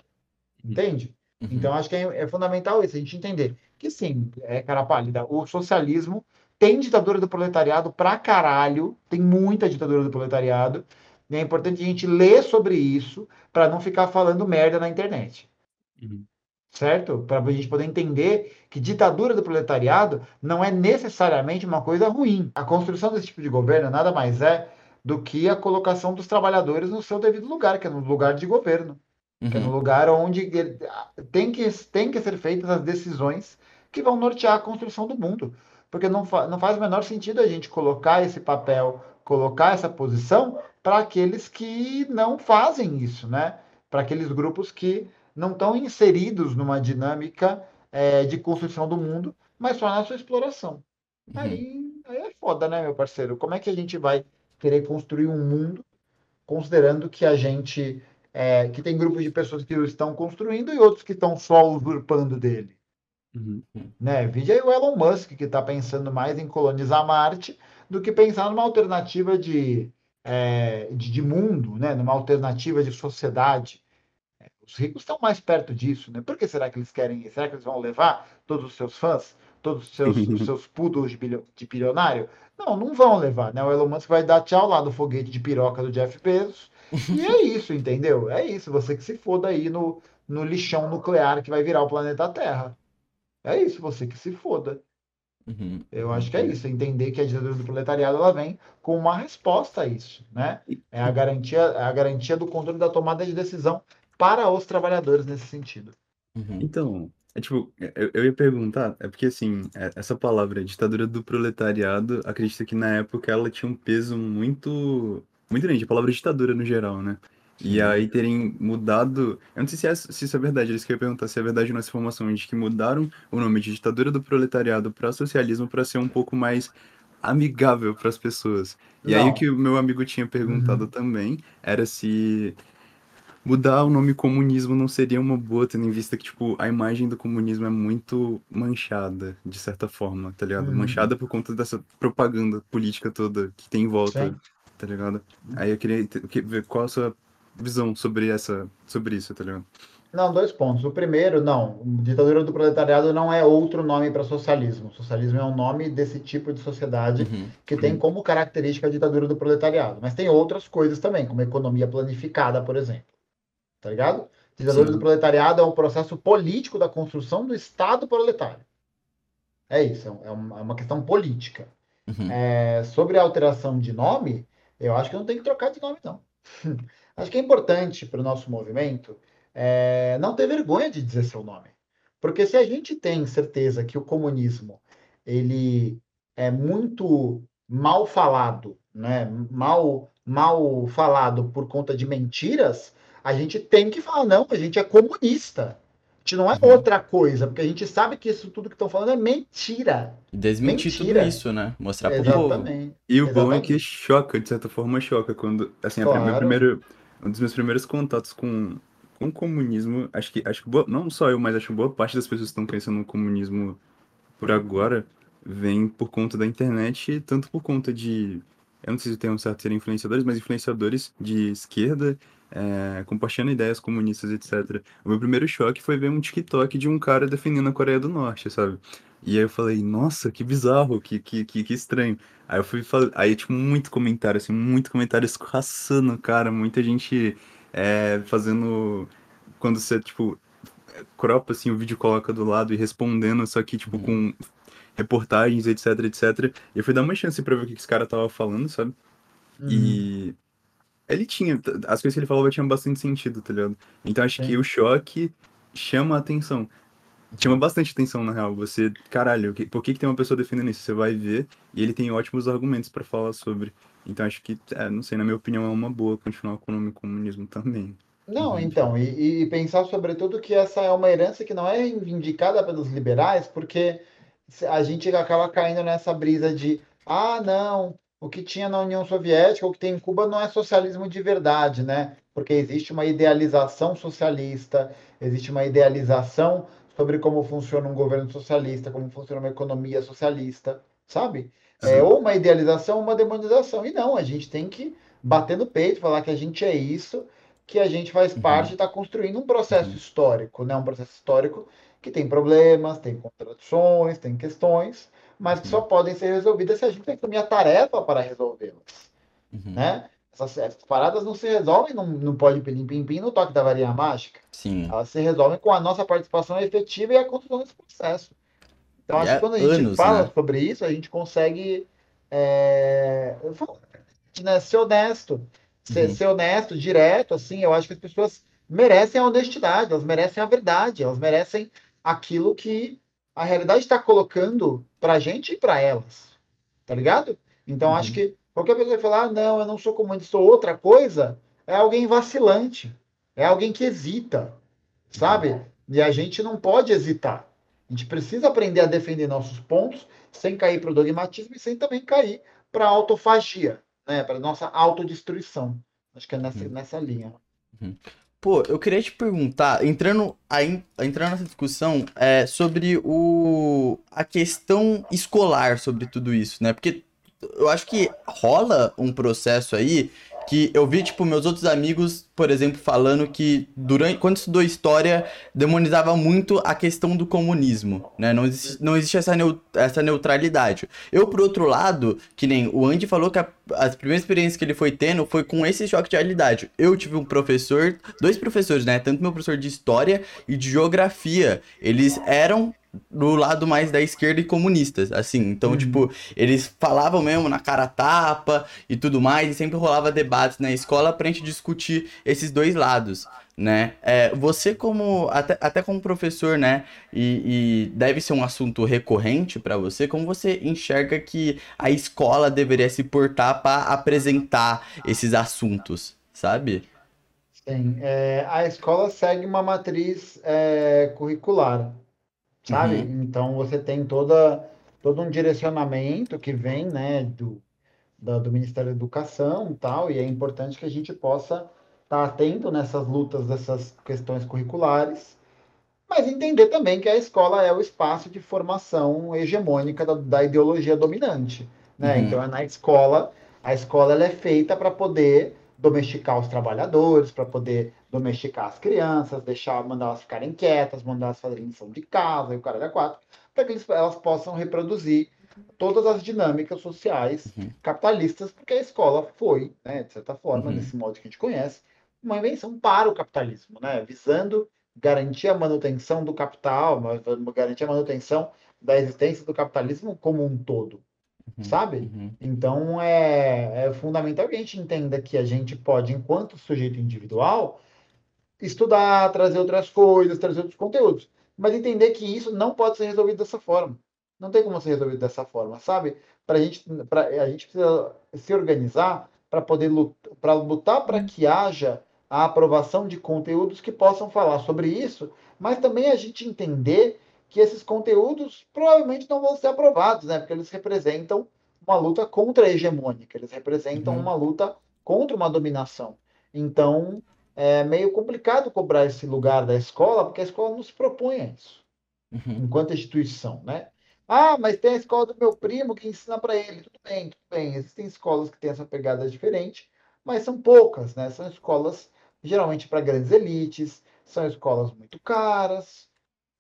Uhum. Entende? Uhum. Então acho que é, é, fundamental isso, a gente entender que sim, é cara pálida, o socialismo tem ditadura do proletariado pra caralho, tem muita ditadura do proletariado, e é importante a gente ler sobre isso para não ficar falando merda na internet. Uhum. Certo? Para a gente poder entender que ditadura do proletariado não é necessariamente uma coisa ruim. A construção desse tipo de governo nada mais é do que a colocação dos trabalhadores no seu devido lugar, que é no lugar de governo. Uhum. Que é no uhum. lugar onde tem que, tem que ser feitas as decisões que vão nortear a construção do mundo. Porque não, fa não faz o menor sentido a gente colocar esse papel, colocar essa posição para aqueles que não fazem isso, né? Para aqueles grupos que não estão inseridos numa dinâmica é, de construção do mundo, mas só na sua exploração. Uhum. Aí, aí é foda, né, meu parceiro? Como é que a gente vai querer construir um mundo considerando que a gente é, que tem grupos de pessoas que o estão construindo e outros que estão só usurpando dele. Uhum. Né? Vide aí o Elon Musk, que está pensando mais em colonizar Marte do que pensar numa alternativa de, é, de, de, mundo, né? numa alternativa de sociedade. Os ricos estão mais perto disso, né? Por que será que eles querem? Será que eles vão levar todos os seus fãs, todos os seus, os seus poodles de, bilho, de bilionário? Não, não vão levar, né? O Elon Musk vai dar tchau lá do foguete de piroca do Jeff Bezos. E é isso, entendeu? É isso. Você que se foda aí no, no lixão nuclear que vai virar o planeta Terra. É isso, você que se foda. Uhum. Eu acho que é isso, entender que a ditadura do proletariado ela vem com uma resposta a isso, né? É a garantia, é a garantia do controle da tomada de decisão para os trabalhadores nesse sentido. Uhum. Então, é tipo, eu, eu, ia perguntar, é porque assim, é, essa palavra ditadura do proletariado, acredito que na época ela tinha um peso muito, muito grande, a palavra ditadura no geral, né? E aí terem mudado. Eu não sei se, é, se isso é verdade, eles queriam perguntar se é verdade nossa informação de que mudaram o nome de ditadura do proletariado para socialismo para ser um pouco mais amigável para as pessoas. E não. aí o que o meu amigo tinha perguntado uhum. também era se mudar o nome comunismo não seria uma boa, tendo em vista que, tipo, a imagem do comunismo é muito manchada, de certa forma, tá ligado? Uhum. Manchada por conta dessa propaganda política toda que tem em volta, Sim. tá ligado? Aí eu queria ver qual a sua visão sobre essa, sobre isso, tá ligado? Não, dois pontos. O primeiro, não, ditadura do proletariado não é outro nome para socialismo. Socialismo é um nome desse tipo de sociedade uhum. que tem como característica a ditadura do proletariado. Mas tem outras coisas também, como economia planificada, por exemplo tá ligado? Legisladores Sim. do proletariado é um processo político da construção do Estado proletário. É isso, é, é uma questão política. Uhum. É, sobre a alteração de nome, eu acho que não tem que trocar de nome, não. acho que é importante para o nosso movimento é, não ter vergonha de dizer seu nome. Porque se a gente tem certeza que o comunismo ele é muito mal falado, né? mal, mal falado por conta de mentiras, a gente tem que falar, não, a gente é comunista. A gente não é uhum. outra coisa, porque a gente sabe que isso tudo que estão falando é mentira. Desmentir mentira. tudo isso, né? Mostrar pro Exatamente. povo. E o Exatamente. bom é que choca, de certa forma choca, quando, assim, claro. a primeira, um dos meus primeiros contatos com, com o comunismo, acho que, acho que boa, não só eu, mas acho que boa parte das pessoas que estão pensando no comunismo por agora, vem por conta da internet, tanto por conta de, eu não sei se tem um certo ser influenciadores, mas influenciadores de esquerda é, compartilhando ideias comunistas, etc. O meu primeiro choque foi ver um TikTok de um cara defendendo a Coreia do Norte, sabe? E aí eu falei, nossa, que bizarro, que, que, que, que estranho. Aí eu fui aí tipo, muito comentário, assim, muito comentário escorraçando, cara, muita gente é, fazendo, quando você, tipo, cropa, assim, o vídeo coloca do lado e respondendo, só que, tipo, uhum. com reportagens, etc, etc. E eu fui dar uma chance pra ver o que esse cara tava falando, sabe? Uhum. E ele tinha, as coisas que ele falava tinham bastante sentido, tá ligado? Então acho que o choque chama a atenção. Chama bastante atenção, na real. Você, caralho, por que, que tem uma pessoa defendendo isso? Você vai ver e ele tem ótimos argumentos para falar sobre. Então acho que, é, não sei, na minha opinião, é uma boa continuar com o nome comunismo também. Não, então, e, e pensar sobretudo que essa é uma herança que não é reivindicada pelos liberais, porque a gente acaba caindo nessa brisa de ah, não, o que tinha na União Soviética, o que tem em Cuba não é socialismo de verdade, né? Porque existe uma idealização socialista, existe uma idealização sobre como funciona um governo socialista, como funciona uma economia socialista, sabe? É ou uma idealização ou uma demonização. E não, a gente tem que bater no peito, falar que a gente é isso, que a gente faz uhum. parte e está construindo um processo uhum. histórico, né? Um processo histórico que tem problemas, tem contradições, tem questões, mas que só uhum. podem ser resolvidas se a gente tem que a tarefa para resolvê-las. Uhum. Né? Essas, essas, paradas não se resolvem, não, não pode pedir pim-pim no toque da varinha mágica. Sim. Elas se resolvem com a nossa participação efetiva e a construção desse processo. Então, acho que quando a gente anos, fala né? sobre isso, a gente consegue é, né, ser honesto. Ser, uhum. ser honesto, direto, assim, eu acho que as pessoas merecem a honestidade, elas merecem a verdade, elas merecem aquilo que a realidade está colocando para a gente e para elas. Tá ligado? Então, uhum. acho que qualquer pessoa que falar, ah, não, eu não sou comunista, sou outra coisa, é alguém vacilante. É alguém que hesita. Sabe? E a gente não pode hesitar. A gente precisa aprender a defender nossos pontos sem cair para o dogmatismo e sem também cair para a autofagia, né? para a nossa autodestruição. Acho que é nessa, uhum. nessa linha. Uhum. Pô, eu queria te perguntar, entrando, aí, entrando nessa discussão, é, sobre o, a questão escolar sobre tudo isso, né? Porque eu acho que rola um processo aí que eu vi, tipo, meus outros amigos, por exemplo, falando que durante quando estudou história, demonizava muito a questão do comunismo, né? Não existe, não existe essa, essa neutralidade. Eu, por outro lado, que nem o Andy falou que a, as primeiras experiências que ele foi tendo foi com esse choque de realidade. Eu tive um professor, dois professores, né? Tanto meu professor de história e de geografia. Eles eram do lado mais da esquerda e comunistas, assim. Então, uhum. tipo, eles falavam mesmo na cara tapa e tudo mais, e sempre rolava debates na escola pra gente discutir esses dois lados, né? É, você como, até, até como professor, né, e, e deve ser um assunto recorrente para você, como você enxerga que a escola deveria se portar para apresentar esses assuntos, sabe? Sim, é, a escola segue uma matriz é, curricular, sabe? Uhum. Então você tem toda, todo um direcionamento que vem, né, do, da, do Ministério da Educação e tal, e é importante que a gente possa estar tá atento nessas lutas dessas questões curriculares, mas entender também que a escola é o espaço de formação hegemônica da, da ideologia dominante, né? Uhum. Então é na escola, a escola ela é feita para poder domesticar os trabalhadores, para poder domesticar as crianças, deixar, mandar elas ficarem quietas, mandar elas fazerem lição de casa e o cara da quatro, para que elas possam reproduzir todas as dinâmicas sociais uhum. capitalistas, porque a escola foi, né, de certa forma, uhum. desse modo que a gente conhece, uma invenção para o capitalismo, né? Visando garantir a manutenção do capital, garantir a manutenção da existência do capitalismo como um todo, uhum, sabe? Uhum. Então é, é fundamental que a gente entenda que a gente pode, enquanto sujeito individual, estudar, trazer outras coisas, trazer outros conteúdos, mas entender que isso não pode ser resolvido dessa forma. Não tem como ser resolvido dessa forma, sabe? Para gente, pra, a gente precisa se organizar para poder lutar, para lutar para que haja a aprovação de conteúdos que possam falar sobre isso, mas também a gente entender que esses conteúdos provavelmente não vão ser aprovados, né? Porque eles representam uma luta contra a hegemônica, eles representam uhum. uma luta contra uma dominação. Então, é meio complicado cobrar esse lugar da escola, porque a escola não se propõe a isso, uhum. enquanto instituição, né? Ah, mas tem a escola do meu primo que ensina para ele. Tudo bem, tudo bem. Existem escolas que têm essa pegada diferente, mas são poucas, né? São escolas geralmente para grandes elites, são escolas muito caras,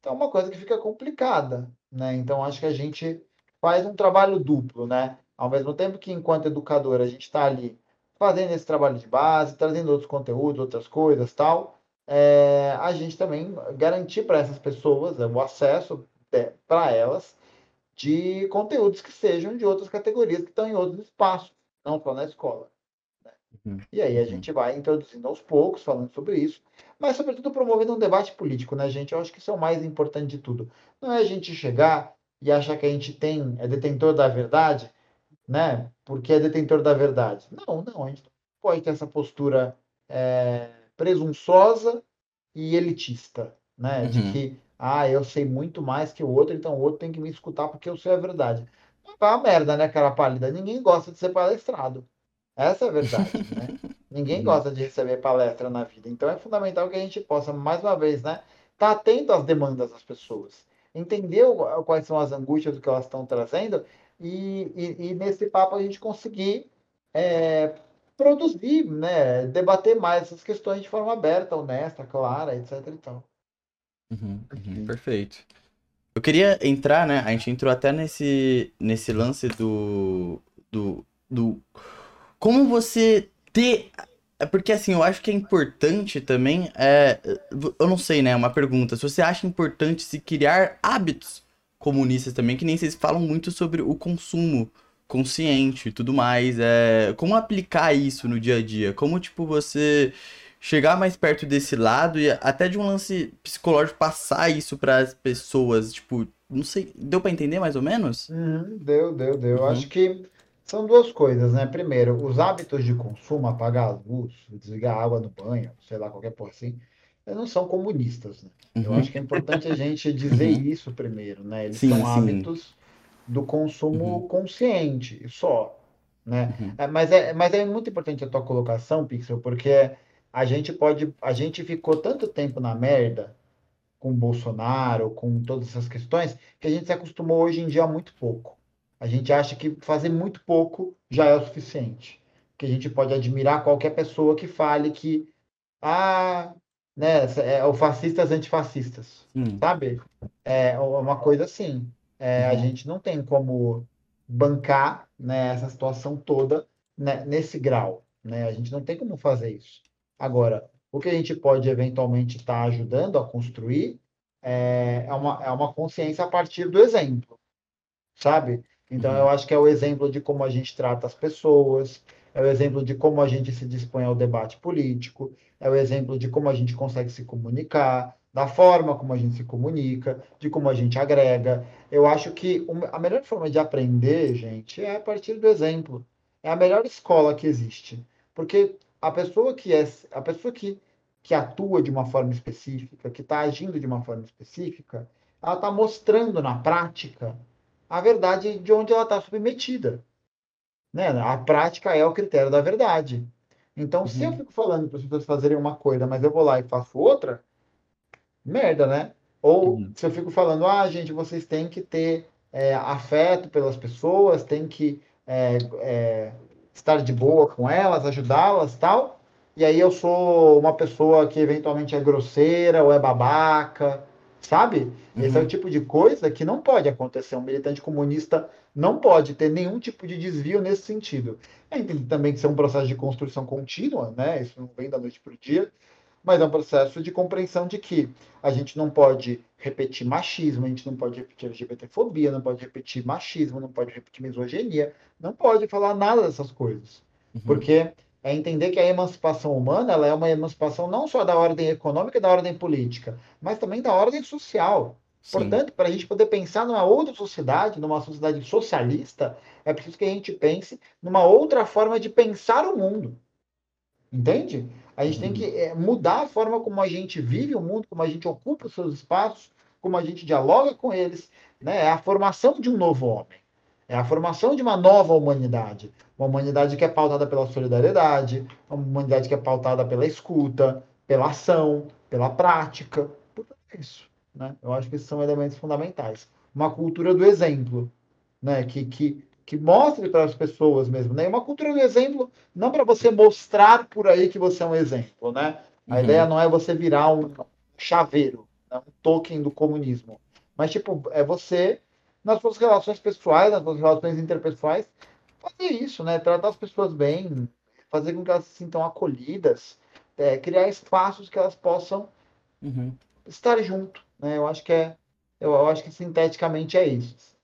então, é uma coisa que fica complicada, né? Então, acho que a gente faz um trabalho duplo, né? Ao mesmo tempo que, enquanto educador, a gente está ali fazendo esse trabalho de base, trazendo outros conteúdos, outras coisas, tal, é, a gente também garantir para essas pessoas o acesso é, para elas de conteúdos que sejam de outras categorias que estão em outros espaços, não só na escola. Uhum. E aí a uhum. gente vai introduzindo aos poucos, falando sobre isso, mas sobretudo promovendo um debate político, né, gente? Eu acho que isso é o mais importante de tudo. Não é a gente chegar e achar que a gente tem, é detentor da verdade, né? Porque é detentor da verdade. Não, não, a gente não pode ter essa postura é, presunçosa e elitista, né? Uhum. De que, ah, eu sei muito mais que o outro, então o outro tem que me escutar porque eu sei a verdade. Vai a merda, né, cara pálida? Ninguém gosta de ser palestrado. Essa é a verdade, né? Ninguém uhum. gosta de receber palestra na vida. Então é fundamental que a gente possa, mais uma vez, né, estar tá atento às demandas das pessoas, entender quais são as angústias do que elas estão trazendo e, e, e nesse papo a gente conseguir é, produzir, né, debater mais essas questões de forma aberta, honesta, clara, etc. Então. Uhum, uhum, perfeito. Eu queria entrar, né? A gente entrou até nesse, nesse lance do, do, do como você ter. É porque assim, eu acho que é importante também. É, eu não sei, né? Uma pergunta. Se você acha importante se criar hábitos comunistas também, que nem vocês falam muito sobre o consumo consciente e tudo mais. É, como aplicar isso no dia a dia? Como, tipo, você chegar mais perto desse lado e até de um lance psicológico passar isso para as pessoas, tipo, não sei, deu para entender mais ou menos? Uhum, deu, deu, deu. Uhum. Acho que são duas coisas, né? Primeiro, os hábitos de consumo, apagar a luz, desligar a água no banho, sei lá, qualquer porra assim, não são comunistas, né? Uhum. Eu acho que é importante a gente dizer uhum. isso primeiro, né? Eles sim, são sim. hábitos do consumo uhum. consciente, só, né? Uhum. É, mas, é, mas é muito importante a tua colocação, Pixel, porque a gente pode, a gente ficou tanto tempo na merda com o Bolsonaro, com todas essas questões, que a gente se acostumou hoje em dia a muito pouco. A gente acha que fazer muito pouco já é o suficiente. Que a gente pode admirar qualquer pessoa que fale que ah, né, é o fascistas antifascistas, sabe? É uma coisa assim. É, uhum. A gente não tem como bancar né, essa situação toda né, nesse grau. Né? A gente não tem como fazer isso. Agora, o que a gente pode eventualmente estar tá ajudando a construir é, é, uma, é uma consciência a partir do exemplo, sabe? Então, uhum. eu acho que é o exemplo de como a gente trata as pessoas, é o exemplo de como a gente se dispõe ao debate político, é o exemplo de como a gente consegue se comunicar, da forma como a gente se comunica, de como a gente agrega. Eu acho que a melhor forma de aprender, gente, é a partir do exemplo. É a melhor escola que existe. Porque a pessoa que é a pessoa que, que atua de uma forma específica, que está agindo de uma forma específica, ela está mostrando na prática a verdade de onde ela está submetida. Né? A prática é o critério da verdade. Então, uhum. se eu uhum. fico falando para as pessoas fazerem uma coisa, mas eu vou lá e faço outra, merda, né? Ou uhum. se eu fico falando, ah, gente, vocês têm que ter é, afeto pelas pessoas, têm que é, é, estar de boa com elas, ajudá-las tal. E aí eu sou uma pessoa que eventualmente é grosseira ou é babaca, Sabe? Uhum. Esse é o tipo de coisa que não pode acontecer. Um militante comunista não pode ter nenhum tipo de desvio nesse sentido. É entender também que isso é um processo de construção contínua, né? Isso não vem da noite para o dia, mas é um processo de compreensão de que a gente não pode repetir machismo, a gente não pode repetir LGBTfobia, não pode repetir machismo, não pode repetir misoginia, não pode falar nada dessas coisas. Uhum. Porque é entender que a emancipação humana ela é uma emancipação não só da ordem econômica e da ordem política, mas também da ordem social. Portanto, para a gente poder pensar numa outra sociedade, numa sociedade socialista, é preciso que a gente pense numa outra forma de pensar o mundo. Entende? A gente uhum. tem que é, mudar a forma como a gente vive o mundo, como a gente ocupa os seus espaços, como a gente dialoga com eles. Né? É a formação de um novo homem. É a formação de uma nova humanidade. Uma humanidade que é pautada pela solidariedade, uma humanidade que é pautada pela escuta, pela ação, pela prática. Por tudo isso. Né? Eu acho que esses são elementos fundamentais. Uma cultura do exemplo, né? que, que que mostre para as pessoas mesmo, né? Uma cultura do exemplo, não para você mostrar por aí que você é um exemplo, né? A uhum. ideia não é você virar um chaveiro, né? um token do comunismo, mas tipo é você nas suas relações pessoais, nas suas relações interpessoais, fazer isso, né? Tratar as pessoas bem, fazer com que elas se sintam acolhidas, é, criar espaços que elas possam uhum. estar junto, né? Eu acho que é, eu, eu acho que sinteticamente é isso.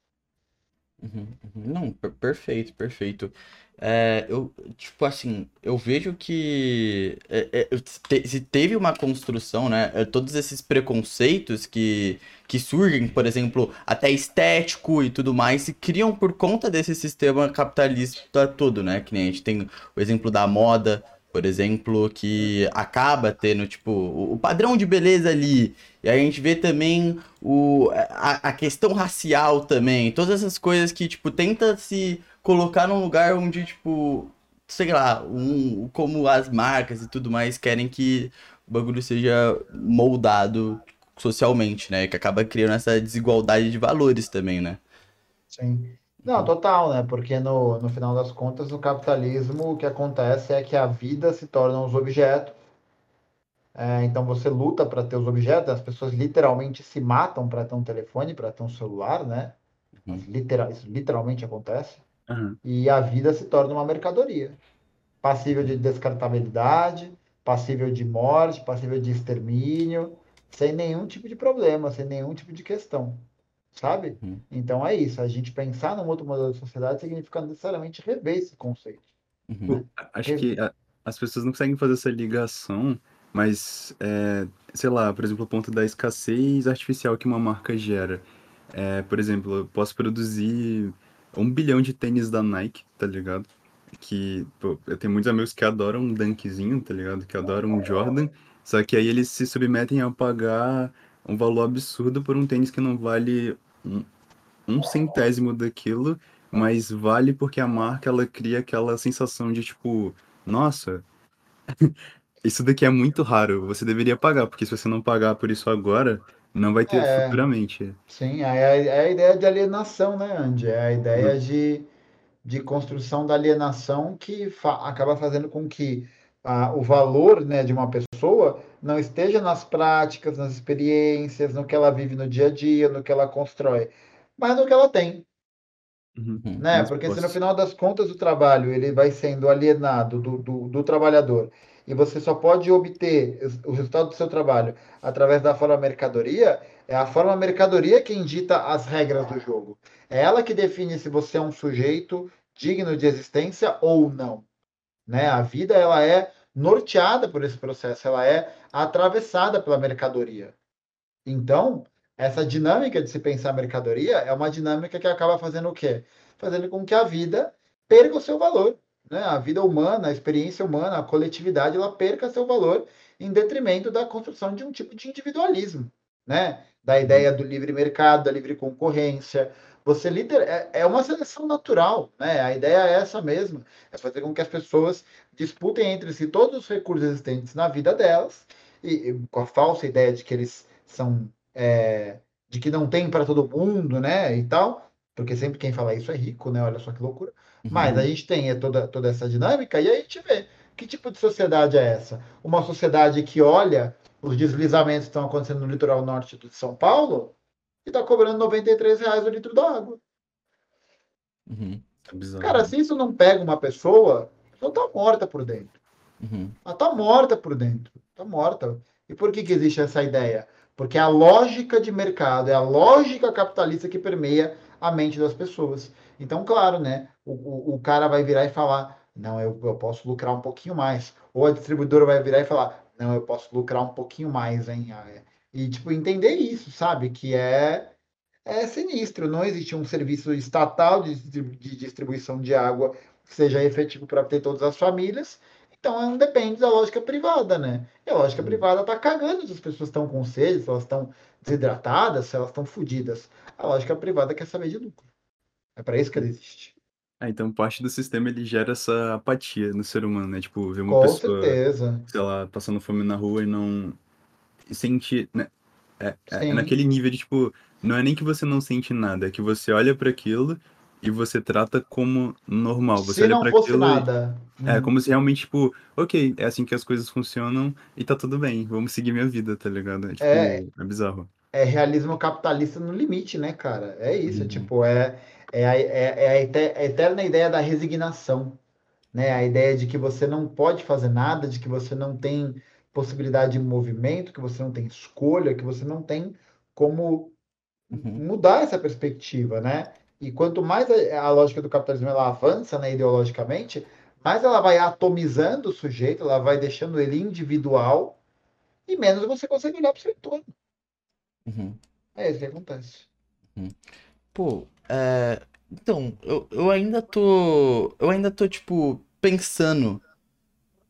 Uhum, uhum. Não, per- perfeito, perfeito. É, eu, tipo assim, eu vejo que é, é, te- se teve uma construção, né? é, Todos esses preconceitos que, que surgem, por exemplo, até estético e tudo mais, se criam por conta desse sistema capitalista todo, né? Que nem a gente tem o exemplo da moda, por exemplo, que acaba tendo, tipo, o, padrão de beleza ali. E a gente vê também o, a, a, questão racial também. Todas essas coisas que, tipo, tenta se colocar num lugar onde, tipo, sei lá, um, como as marcas e tudo mais querem que o bagulho seja moldado socialmente, né? Que acaba criando essa desigualdade de valores também, né? Sim. Não, total, né? Porque no, no final das contas, no capitalismo, o que acontece é que a vida se torna os objetos. É, então você luta para ter os objetos, as pessoas literalmente se matam para ter um telefone, para ter um celular, né? Uhum. Literal, isso literalmente acontece. Uhum. E a vida se torna uma mercadoria. Passível de descartabilidade, passível de morte, passível de extermínio, sem nenhum tipo de problema, sem nenhum tipo de questão sabe? Uhum. Então é isso. A gente pensar num outro modelo de sociedade significa necessariamente rever esse conceito. Uhum. Né? Acho rever. que a, as pessoas não conseguem fazer essa ligação, mas, é, sei lá, por exemplo, o ponto da escassez artificial que uma marca gera. É, por exemplo, eu posso produzir um bilhão de tênis da Nike, tá ligado? Que pô, eu tenho muitos amigos que adoram um Dunkzinho, tá ligado? Que adoram um Jordan. Só que aí eles se submetem a pagar um valor absurdo por um tênis que não vale um, um centésimo daquilo, mas vale porque a marca ela cria aquela sensação de tipo, nossa, isso daqui é muito raro, você deveria pagar, porque se você não pagar por isso agora, não vai ter é, futuramente. Sim, é a, é a ideia de alienação, né, Andy? É a ideia uhum. de, de construção da alienação que fa acaba fazendo com que a, o valor né, de uma pessoa não esteja nas práticas, nas experiências, no que ela vive no dia a dia, no que ela constrói, mas no que ela tem. Uhum, né? Porque se no final das contas o trabalho ele vai sendo alienado do, do, do trabalhador e você só pode obter o resultado do seu trabalho através da forma mercadoria, é a forma mercadoria quem dita as regras do jogo. É ela que define se você é um sujeito digno de existência ou não. Né? A vida ela é norteada por esse processo, ela é atravessada pela mercadoria. Então, essa dinâmica de se pensar mercadoria é uma dinâmica que acaba fazendo o quê? Fazendo com que a vida perca o seu valor. Né? A vida humana, a experiência humana, a coletividade, ela perca seu valor em detrimento da construção de um tipo de individualismo, né? Da ideia do livre mercado, da livre concorrência, você lider... é, é uma seleção natural, né? A ideia é essa mesmo, é fazer com que as pessoas disputem entre si todos os recursos existentes na vida delas e, e com a falsa ideia de que eles são é, de que não tem para todo mundo, né? E tal, porque sempre quem fala isso é rico, né? Olha só que loucura. Uhum. Mas a gente tem é, toda, toda essa dinâmica e aí a gente vê que tipo de sociedade é essa? Uma sociedade que olha os deslizamentos estão acontecendo no litoral norte de São Paulo e está cobrando 93 reais o litro da água. Uhum. É Cara, se isso não pega uma pessoa, a pessoa tá morta por dentro. Uhum. Ela tá morta por dentro. Tá morta. E por que, que existe essa ideia? Porque é a lógica de mercado, é a lógica capitalista que permeia a mente das pessoas. Então, claro, né? O, o, o cara vai virar e falar: não, eu, eu posso lucrar um pouquinho mais. Ou a distribuidora vai virar e falar: não, eu posso lucrar um pouquinho mais, hein? É. E, tipo, entender isso, sabe? Que é, é sinistro. Não existe um serviço estatal de, de distribuição de água que seja efetivo para ter todas as famílias. Então, não depende da lógica privada, né? E a lógica privada tá cagando se as pessoas estão com sede, se elas estão desidratadas, se elas estão fodidas. A lógica privada quer saber de lucro. É para isso que ela existe. Ah, então parte do sistema ele gera essa apatia no ser humano, né? Tipo, ver uma Com pessoa, certeza. sei lá, passando fome na rua e não sente, né? É, é- é naquele nível de, tipo, não é nem que você não sente nada, é que você olha para aquilo e você trata como normal. Você Se olha não fosse aquilo e- nada. é hum, como se realmente, tipo, ok, é assim que as coisas funcionam e tá tudo bem, vamos seguir minha vida, tá ligado? É, tipo, É. é bizarro. é realismo capitalista no limite, né, cara? É isso, Uhum. tipo, é, é, a, é, é a eterna ideia da resignação, né? A ideia de que você não pode fazer nada, de que você não tem possibilidade de movimento, que você não tem escolha, que você não tem como Uhum. mudar essa perspectiva, né? E quanto mais a, a lógica do capitalismo ela avança, né, ideologicamente, mais ela vai atomizando o sujeito, ela vai deixando ele individual e menos você consegue olhar para o seu entorno. Uhum. É isso que acontece. Pô, é, então, eu, eu ainda tô, eu ainda tô, tipo, pensando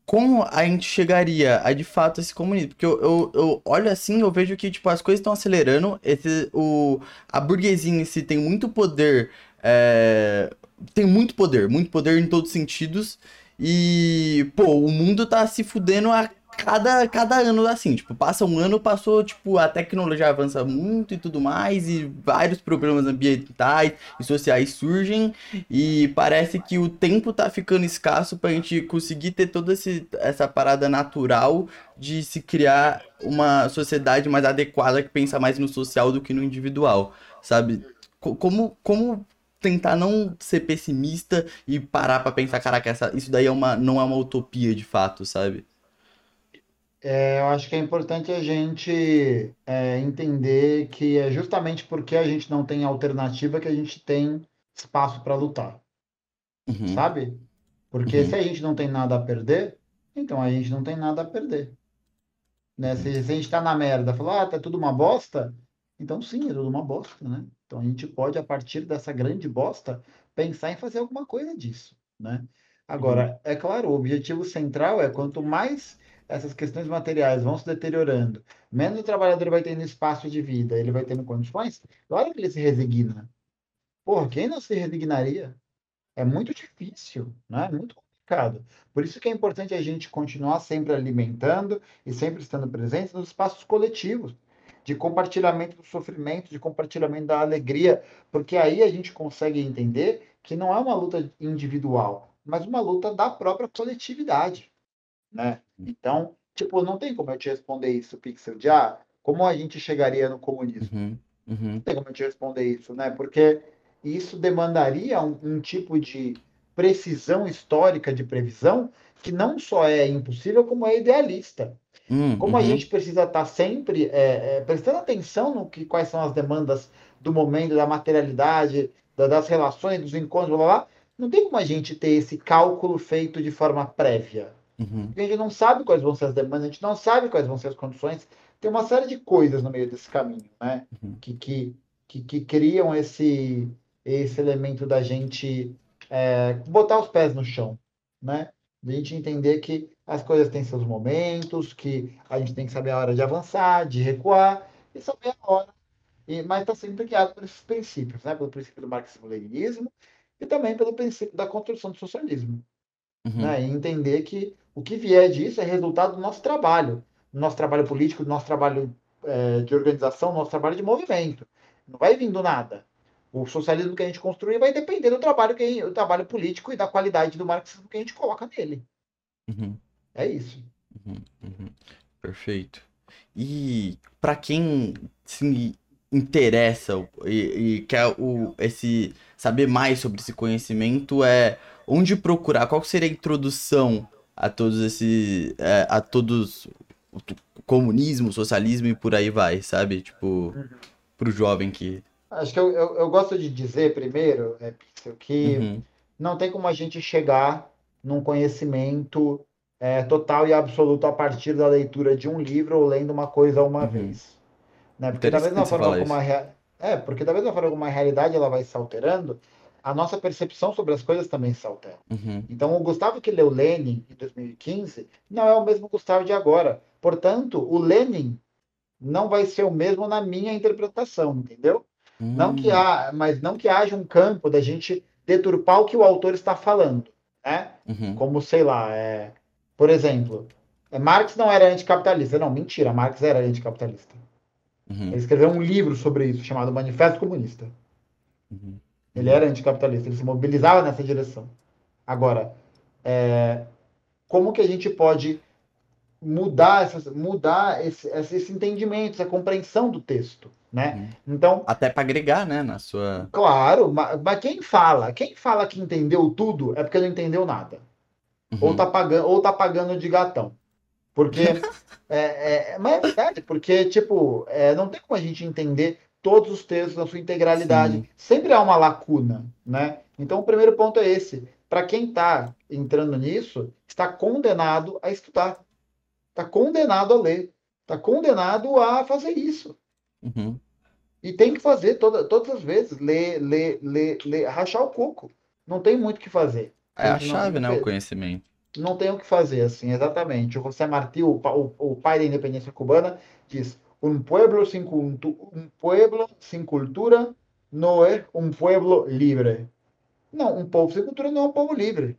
como a gente chegaria a, de fato, esse comunismo. Porque eu, eu, eu olho assim, eu vejo que, tipo, as coisas estão acelerando, esse, o, a burguesia em si tem muito poder, é, tem muito poder, muito poder em todos os sentidos, e, pô, o mundo tá se fudendo a cada, cada ano assim, tipo, passa um ano, passou, tipo, a tecnologia avança muito e tudo mais, e vários problemas ambientais e sociais surgem, e parece que o tempo tá ficando escasso pra gente conseguir ter toda esse, essa parada natural de se criar uma sociedade mais adequada que pensa mais no social do que no individual, sabe? Co- Como, como tentar não ser pessimista e parar pra pensar, caraca, essa, isso daí é uma, não é uma utopia de fato, sabe? É, eu acho que é importante a gente é, entender que é justamente porque a gente não tem alternativa que a gente tem espaço para lutar, Uhum, sabe? Porque Uhum. se a gente não tem nada a perder, então a gente não tem nada a perder, né? Uhum. Se, se a gente está na merda, falar, ah, tá tudo uma bosta, então sim, é tudo uma bosta, né? Então a gente pode, a partir dessa grande bosta, pensar em fazer alguma coisa disso, né? Agora, é claro, o objetivo central é quanto mais essas questões materiais vão se deteriorando, menos o trabalhador vai tendo espaço de vida, ele vai tendo condições, claro que ele se resigna. Porra, quem não se resignaria? É muito difícil, né? É muito complicado. Por isso que é importante a gente continuar sempre alimentando e sempre estando presente nos espaços coletivos, de compartilhamento do sofrimento, de compartilhamento da alegria, porque aí a gente consegue entender que não é uma luta individual, mas uma luta da própria coletividade, né? Então, tipo, não tem como eu te responder isso, Pixel, de ah, como a gente chegaria no comunismo? Uhum, uhum, Não tem como eu te responder isso, né? Porque isso demandaria um, um tipo de precisão histórica de previsão que não só é impossível, como é idealista. hum, Como a uhum, gente precisa estar sempre é, é, prestando atenção no que quais são as demandas do momento, da materialidade, da- das relações, dos encontros, blá, blá, blá, não tem como a gente ter esse cálculo feito de forma prévia. Uhum, a gente não sabe quais vão ser as demandas, a gente não sabe quais vão ser as condições. Tem uma série de coisas no meio desse caminho, né? Uhum. Que, que, que, que criam esse, esse elemento da gente é, botar os pés no chão, né? Da gente entender que as coisas têm seus momentos, que a gente tem que saber a hora de avançar, de recuar, e saber a hora. E, mas está sempre guiado por esses princípios, né? Pelo princípio do marxismo-leninismo e também pelo princípio da construção do socialismo uhum, né? E entender que o que vier disso é resultado do nosso trabalho, do nosso trabalho político, do nosso trabalho é, de organização, do nosso trabalho de movimento. Não vai vindo nada. O socialismo que a gente construir vai depender do trabalho, que do trabalho político e da qualidade do marxismo que a gente coloca nele. uhum, É isso. uhum, uhum. Perfeito. E para quem se interessa e, e quer o, esse saber mais sobre esse conhecimento, é onde procurar? Qual seria a introdução a todos esses. É, a todos. O comunismo, socialismo e por aí vai, sabe? Tipo, uhum. pro jovem que. Acho que eu, eu, eu gosto de dizer primeiro, é, que uhum. não tem como a gente chegar num conhecimento é, total e absoluto a partir da leitura de um livro ou lendo uma coisa uma uhum. vez. Né? Porque da mesma forma como a rea... é, porque da mesma forma como a realidade ela vai se alterando, a nossa percepção sobre as coisas também se altera. Uhum. Então, o Gustavo que leu Lenin em 2015 não é o mesmo Gustavo de agora. Portanto, o Lenin não vai ser o mesmo na minha interpretação, entendeu? Uhum. Não que hum. há, mas não que haja um campo da gente deturpar o que o autor está falando, né? Uhum. Como sei lá, é, por exemplo, é, Marx não era anticapitalista. Não, mentira, Marx era anticapitalista. Uhum. Ele escreveu um livro sobre isso, chamado Manifesto Comunista. Uhum. Ele era anticapitalista, ele se mobilizava nessa direção. Agora, é, como que a gente pode mudar, essas, mudar esse, esse entendimento, essa compreensão do texto, né? Uhum. Então até para agregar, né, na sua. Claro, mas, mas, quem fala, quem fala que entendeu tudo é porque não entendeu nada, uhum. ou tá pagando, ou tá pagando de gatão, porque é, é, mas é verdade, porque tipo é, não tem como a gente entender todos os textos na sua integralidade. Sim. Sempre há uma lacuna, né? Então, o primeiro ponto é esse. Para quem está entrando nisso, está condenado a estudar. Está condenado a ler. Está condenado a fazer isso. Uhum. E tem que fazer toda, todas as vezes. Ler, ler, ler, ler, rachar o coco. Não tem muito o que fazer. É a chave, não, né? O conhecimento. Não tem o que fazer, assim, exatamente. O José Martí, o, o, o pai da independência cubana, diz: Un pueblo sin, un pueblo sin cultura não é um pueblo livre. Não, um povo sem cultura não é um povo livre.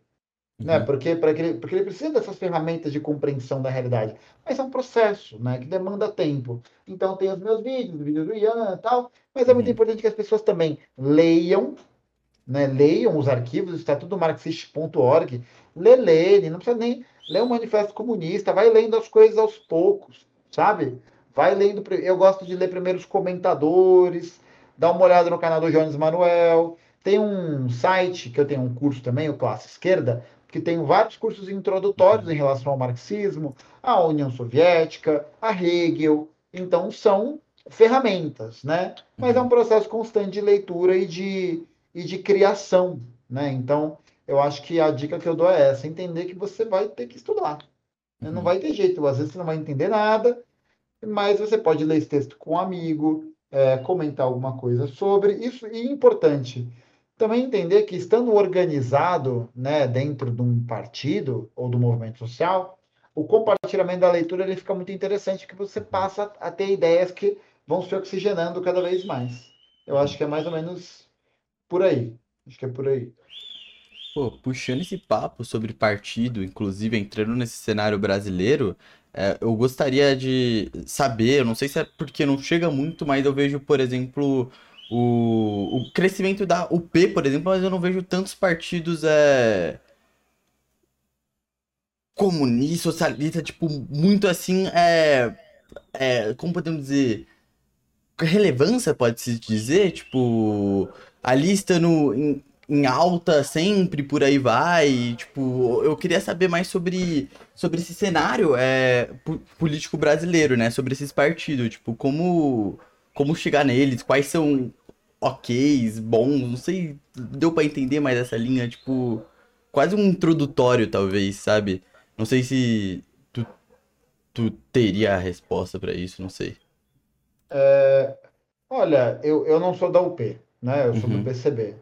Uhum. Né? Porque, ele, porque ele precisa dessas ferramentas de compreensão da realidade. Mas é um processo né? que demanda tempo. Então, tem os meus vídeos, os vídeos do Ian e tal. Mas é muito uhum. importante que as pessoas também leiam, né? leiam os arquivos, está tudo marxist.org. Lê Lênin, não precisa nem ler o Manifesto Comunista, vai lendo as coisas aos poucos, sabe? Vai lendo. Eu gosto de ler primeiro os comentadores, dá uma olhada no canal do Jones Manuel. Tem um site que eu tenho um curso também, o Classe Esquerda, que tem vários cursos introdutórios em relação ao marxismo, à União Soviética, a Hegel. Então são ferramentas, né? Mas é um processo constante de leitura e de, e de criação, né? Então, eu acho que a dica que eu dou é essa, entender que você vai ter que estudar. Não uhum. vai ter jeito, às vezes você não vai entender nada, mas você pode ler esse texto com um amigo, é, comentar alguma coisa sobre isso. E importante também entender que, estando organizado né, dentro de um partido ou do movimento social, o compartilhamento da leitura ele fica muito interessante, que você passa a ter ideias que vão se oxigenando cada vez mais. Eu acho que é mais ou menos por aí. Acho que é por aí. Pô, puxando esse papo sobre partido, inclusive entrando nesse cenário brasileiro, é, eu gostaria de saber, não sei se é porque não chega muito, mas eu vejo, por exemplo, o, o crescimento da UP, por exemplo, mas eu não vejo tantos partidos é, comunista, socialista, tipo, muito assim, é, é, como podemos dizer, relevância, pode-se dizer, tipo, a lista no, em, em alta sempre, por aí vai. Tipo, eu queria saber mais sobre, sobre esse cenário é, político brasileiro, né? Sobre esses partidos, tipo, como, como chegar neles, quais são oks, bons, não sei, deu para entender mais essa linha, tipo, quase um introdutório, talvez, sabe? Não sei se tu, tu teria a resposta para isso, não sei. É, olha, eu, eu não sou da UP, né? Eu sou uhum. do PCB.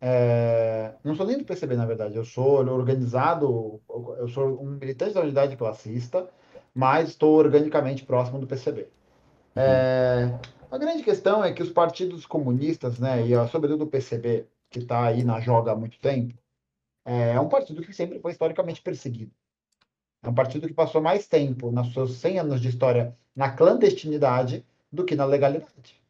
É, não sou nem do PCB, na verdade. Eu sou organizado, eu sou um militante da unidade classista, mas estou organicamente próximo do PCB. É, a grande questão é que os partidos comunistas, né, e sobretudo o PCB, que está aí na joga há muito tempo, é, é um partido que sempre foi historicamente perseguido. É um partido que passou mais tempo, nos seus 100 anos de história, na clandestinidade do que na legalidade.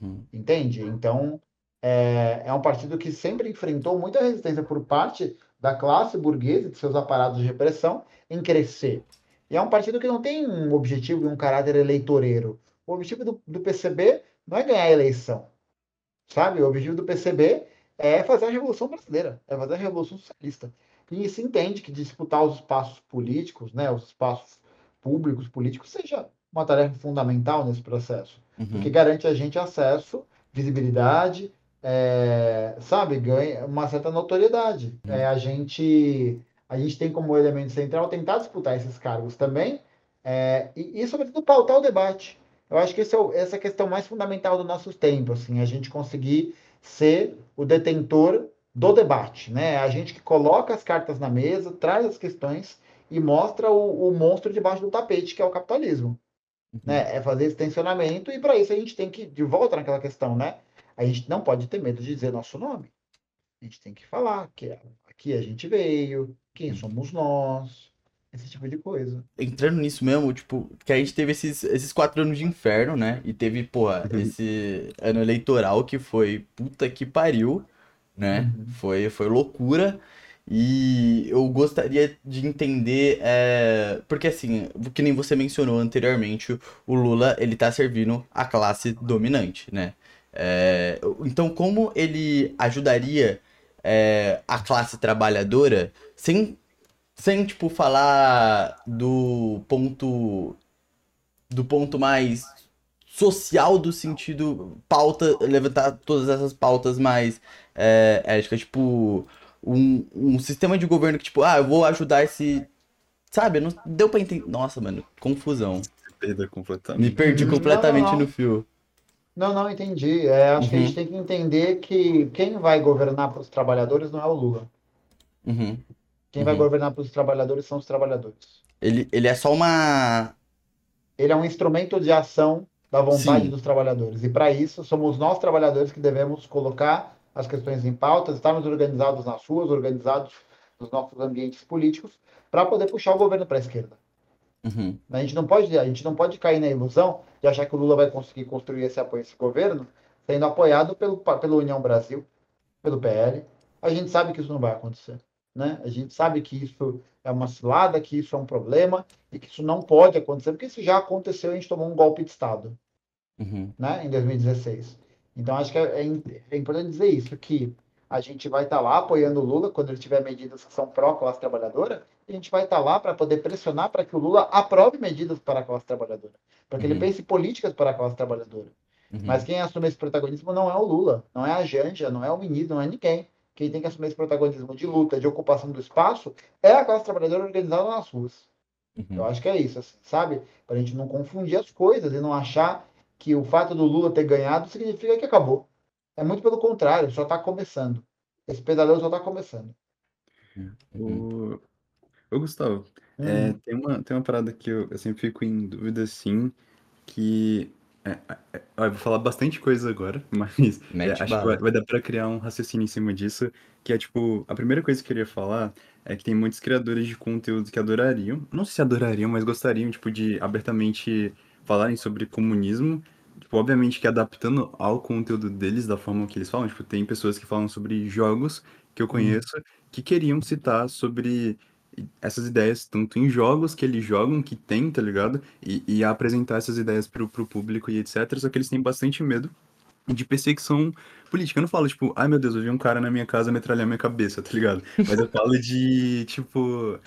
Uhum. Entende? Então, é, é um partido que sempre enfrentou muita resistência por parte da classe burguesa e de seus aparatos de repressão em crescer. E é um partido que não tem um objetivo e um caráter eleitoreiro. O objetivo do, do PCB não é ganhar a eleição, sabe? O objetivo do PCB é fazer a Revolução Brasileira, é fazer a Revolução Socialista. E se entende que disputar os espaços políticos, né, os espaços públicos políticos, seja uma tarefa fundamental nesse processo, uhum. porque garante a gente acesso, visibilidade, é, sabe, ganha uma certa notoriedade. Uhum. É, a gente a gente tem como elemento central tentar disputar esses cargos também é, e, e, sobretudo, pautar o debate. Eu acho que esse é o, essa é a questão mais fundamental do nosso tempo, assim, a gente conseguir ser o detentor do debate, né? A gente que coloca as cartas na mesa, traz as questões e mostra o, o monstro debaixo do tapete, que é o capitalismo. Uhum. Né? É fazer esse tensionamento, e para isso a gente tem que, de volta naquela questão, né? A gente não pode ter medo de dizer nosso nome. A gente tem que falar que aqui a gente veio, quem somos nós, esse tipo de coisa. Entrando nisso mesmo, tipo, que a gente teve esses, esses quatro anos de inferno, né? E teve, porra, uhum. esse ano eleitoral que foi puta que pariu né? Uhum. Foi, foi loucura. E eu gostaria de entender, é... porque assim, que nem você mencionou anteriormente, o Lula ele tá servindo a classe dominante, né? É... Então, como ele ajudaria é, a classe trabalhadora sem, sem tipo, falar do ponto do ponto mais social do sentido pauta, levantar todas essas pautas mais é, ética, tipo, um, um sistema de governo que, tipo, ah, eu vou ajudar esse. Sabe? Não deu pra entender. Nossa, mano, confusão. Completamente. Me perdi completamente não, não, não. no fio. Não, não entendi. É, acho uhum. que a gente uhum. tem que entender que quem vai governar para os trabalhadores não é o Lula. Uhum. Quem uhum. vai governar para os trabalhadores são os trabalhadores. Ele, ele é só uma. Ele é um instrumento de ação da vontade Sim. dos trabalhadores. E para isso, somos nós, trabalhadores, que devemos colocar as questões em pautas, estarmos organizados nas ruas, organizados nos nossos ambientes políticos, para poder puxar o governo para a esquerda. Uhum. A, gente não pode, a gente não pode cair na ilusão de achar que o Lula vai conseguir construir esse apoio esse governo sendo apoiado pelo, pela União Brasil, pelo PL. A gente sabe que isso não vai acontecer. Né? A gente sabe que isso é uma cilada, que isso é um problema e que isso não pode acontecer, porque isso já aconteceu e a gente tomou um golpe de Estado uhum. né? em 2016. Então, acho que é, é, é importante dizer isso, que a gente vai estar tá lá apoiando o Lula quando ele tiver medidas que são pró-classe trabalhadora, e a gente vai estar tá lá para poder pressionar para que o Lula aprove medidas para a classe trabalhadora, para que uhum. ele pense políticas para a classe trabalhadora. Uhum. Mas quem assume esse protagonismo não é o Lula, não é a Janja, não é o ministro, não é ninguém. Quem tem que assumir esse protagonismo de luta, de ocupação do espaço, é a classe trabalhadora organizada nas ruas. Uhum. Eu acho que é isso, assim, sabe? Para a gente não confundir as coisas e não achar que o fato do Lula ter ganhado significa que acabou. É muito pelo contrário, só está começando. Esse pesadelo só está começando. O, o Gustavo, hum. é, tem, uma, tem uma parada que eu, eu sempre fico em dúvida, assim, que é, é, é eu vou falar bastante coisa agora, mas é, acho que vai, vai, dar para criar um raciocínio em cima disso, que é tipo, a primeira coisa que eu queria falar é que tem muitos criadores de conteúdo que adorariam, não sei se adorariam, mas gostariam, tipo, de abertamente falarem sobre comunismo, tipo, obviamente que adaptando ao conteúdo deles, da forma que eles falam, tipo, tem pessoas que falam sobre jogos que eu uhum. conheço que queriam citar sobre essas ideias, tanto em jogos que eles jogam, que tem, tá ligado? E, e apresentar essas ideias pro, pro público e etc. Só que eles têm bastante medo de perseguição política. Eu não falo, tipo, ai meu Deus, eu vi um cara na minha casa metralhar minha cabeça, tá ligado? Mas eu falo de, tipo,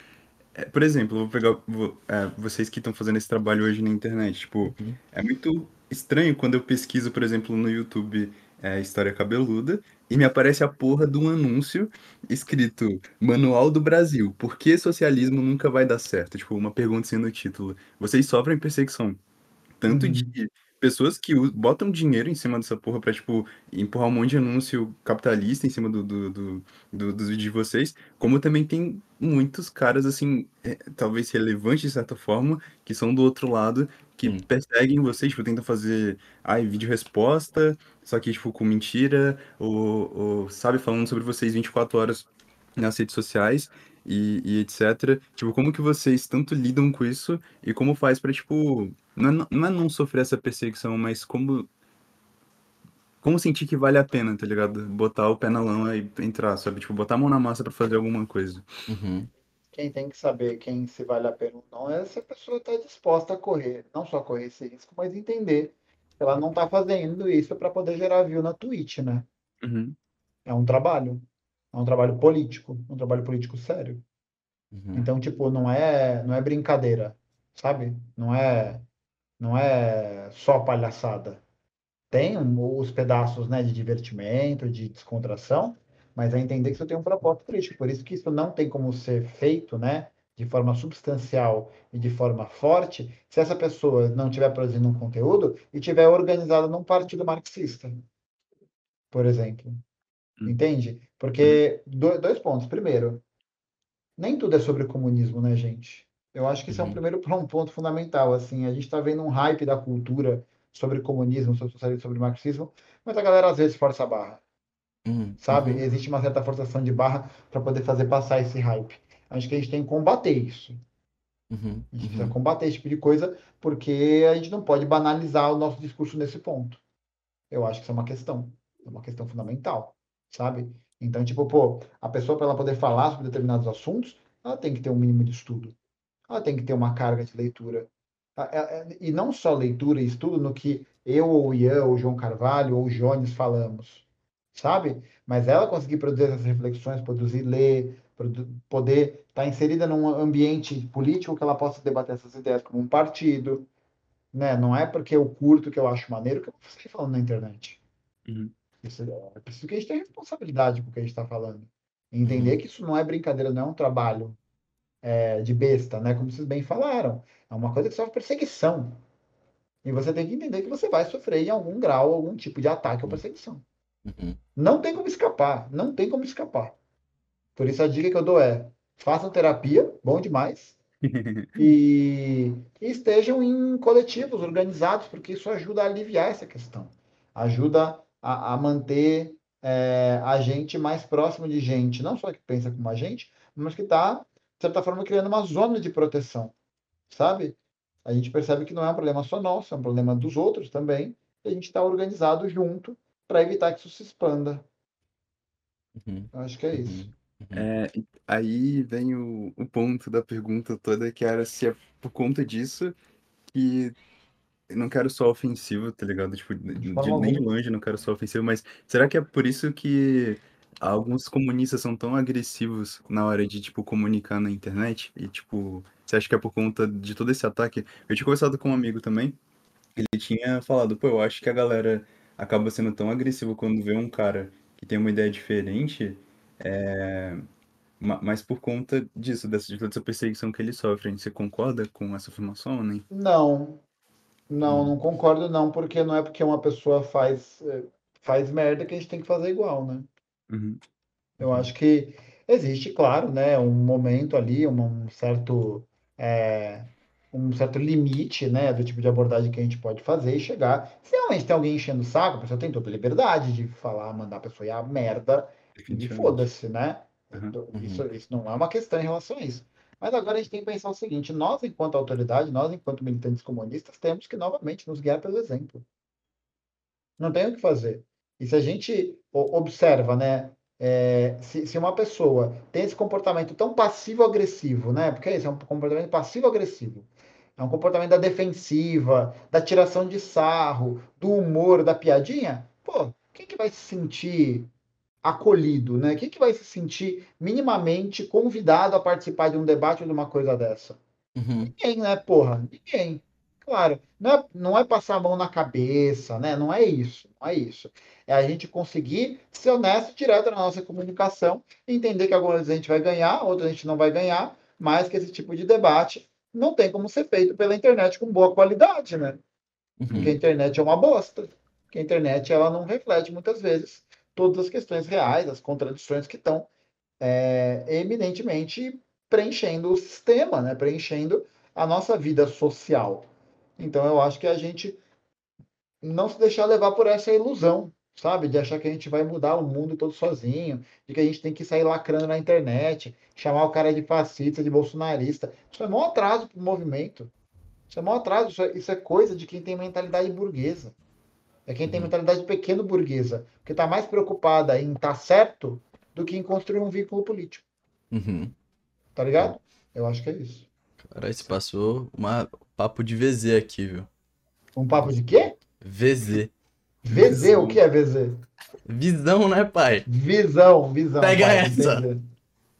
é, por exemplo, vou pegar vou, é, vocês que estão fazendo esse trabalho hoje na internet. Tipo, uhum. é muito estranho quando eu pesquiso, por exemplo, no YouTube é, História Cabeluda e me aparece a porra de um anúncio escrito Manual do Brasil. Por que socialismo nunca vai dar certo? Tipo, uma pergunta assim no título. Vocês sofrem perseguição. Tanto uhum. de pessoas que botam dinheiro em cima dessa porra pra, tipo, empurrar um monte de anúncio capitalista em cima do, do, do, do dos vídeos de vocês, como também tem muitos caras, assim, é, talvez relevantes de certa forma, que são do outro lado, que hum. perseguem vocês, tipo, tentam fazer, ai, vídeo resposta, só que, tipo, com mentira, ou, ou, sabe, falando sobre vocês 24 horas nas redes sociais, e, e etc. Tipo, como que vocês tanto lidam com isso e como faz pra, tipo, não é, não é não sofrer essa perseguição, mas como como sentir que vale a pena, tá ligado? Botar o pé na lama e entrar, sabe? Tipo, botar a mão na massa pra fazer alguma coisa. Uhum. Quem tem que saber quem se vale a pena ou não é se a pessoa está disposta a correr, não só correr esse risco, mas entender que ela não está fazendo isso para poder gerar view na Twitch, né? Uhum. É um trabalho, é um trabalho político, um trabalho político sério. Uhum. Então, tipo, não é, não é brincadeira, sabe? Não é, não é só palhaçada. Tem os pedaços, né, de divertimento, de descontração, mas é entender que isso tem um propósito político. Por isso que isso não tem como ser feito, né, de forma substancial e de forma forte, se essa pessoa não estiver produzindo um conteúdo e estiver organizada num partido marxista, por exemplo. Hum. Entende? Porque, dois pontos. Primeiro, nem tudo é sobre comunismo, né, gente? Eu acho que isso é um uhum. primeiro um ponto fundamental. Assim, a gente está vendo um hype da cultura sobre comunismo, sobre socialismo, sobre marxismo, mas a galera às vezes força a barra. Uhum. Sabe? Uhum. Existe uma certa forçação de barra para poder fazer passar esse hype. Acho que a gente tem que combater isso. Uhum. A gente precisa uhum. combater esse tipo de coisa, porque a gente não pode banalizar o nosso discurso nesse ponto. Eu acho que isso é uma questão. É uma questão fundamental, sabe? Então, tipo, pô, a pessoa, para ela poder falar sobre determinados assuntos, ela tem que ter um mínimo de estudo. Ela tem que ter uma carga de leitura. E não só leitura e estudo no que eu, ou Ian, ou João Carvalho, ou Jones falamos sabe? Mas ela conseguir produzir essas reflexões, produzir ler, poder estar tá inserida num ambiente político que ela possa debater essas ideias como um partido, né? Não é porque eu curto que eu acho maneiro que eu vou sair falando na internet. Uhum. Isso, é preciso que a gente tenha responsabilidade com o que a gente está falando. entender uhum. que isso não é brincadeira, não é um trabalho é, de besta, né? Como vocês bem falaram. É uma coisa que sofre perseguição. E você tem que entender que você vai sofrer em algum grau algum tipo de ataque ou perseguição. Uhum. Não tem como escapar, não tem como escapar. Por isso a dica que eu dou é: façam terapia, bom demais, e, e, estejam em coletivos organizados, porque isso ajuda a aliviar essa questão, ajuda a, a manter é, a gente mais próximo de gente, não só que pensa como a gente, mas que está, de certa forma, criando uma zona de proteção, sabe? A gente percebe que não é um problema só nosso, é um problema dos outros também, e a gente está organizado junto para evitar que isso se expanda. Uhum. Acho que é isso. Uhum. uhum. É, aí vem o, o ponto da pergunta toda, que era se é por conta disso que eu não quero só ofensivo, tá ligado? Tipo, de, de nem longe não quero só ofensivo, mas será que é por isso que alguns comunistas são tão agressivos na hora de, tipo, comunicar na internet? E, tipo, você acha que é por conta de todo esse ataque? Eu tinha conversado com um amigo também, ele tinha falado, pô, eu acho que a galera acaba sendo tão agressivo quando vê um cara que tem uma ideia diferente, é... mas por conta disso, dessa, de toda essa perseguição que eles sofrem. Você concorda com essa afirmação, né? Não. Não, hum. não concordo não, porque não é porque uma pessoa faz, eh, faz merda que a gente tem que fazer igual, né? Uhum. Eu uhum. acho que existe, claro, né, um momento ali, um certo é, um certo limite, né, do tipo de abordagem que a gente pode fazer e chegar. Se realmente tem alguém enchendo o saco, a pessoa tem toda a liberdade de falar, mandar a pessoa ir a merda e foda-se, né? Uhum. Isso, isso não é uma questão em relação a isso. Mas agora a gente tem que pensar o seguinte: nós, enquanto autoridade, nós, enquanto militantes comunistas, temos que novamente nos guiar pelo exemplo. Não tem o que fazer. E se a gente observa, né, é, se, se, uma pessoa tem esse comportamento tão passivo-agressivo, né? Porque é isso, é um comportamento passivo-agressivo. É um comportamento da defensiva, da tiração de sarro, do humor, da piadinha. Pô, quem que vai se sentir acolhido, né? Quem que vai se sentir minimamente convidado a participar de um debate ou de uma coisa dessa? Uhum. Ninguém, né, porra? Ninguém. Claro, não é, não é passar a mão na cabeça, né? Não é isso, não é isso. É a gente conseguir ser honesto direto na nossa comunicação, entender que algumas vezes a gente vai ganhar, outras a gente não vai ganhar, mas que esse tipo de debate não tem como ser feito pela internet com boa qualidade, né? Uhum. Porque a internet é uma bosta. Porque a internet ela não reflete muitas vezes todas as questões reais, as contradições que estão é, eminentemente preenchendo o sistema, né? Preenchendo a nossa vida social. Então eu acho que a gente não se deixar levar por essa ilusão, sabe? De achar que a gente vai mudar o mundo todo sozinho, de que a gente tem que sair lacrando na internet, chamar o cara de fascista, de bolsonarista. Isso é maior atraso para o movimento. Isso é maior atraso, isso é, isso é, coisa de quem tem mentalidade burguesa. É quem tem uhum. mentalidade pequeno burguesa, que está mais preocupada em estar tá certo do que em construir um vínculo político. Uhum. Tá ligado? Eu acho que é isso. Cara, você passou um papo de VZ aqui, viu? Um papo de quê? VZ. VZ, o que é VZ? Visão, né, pai? Visão, visão. Pega pai, essa.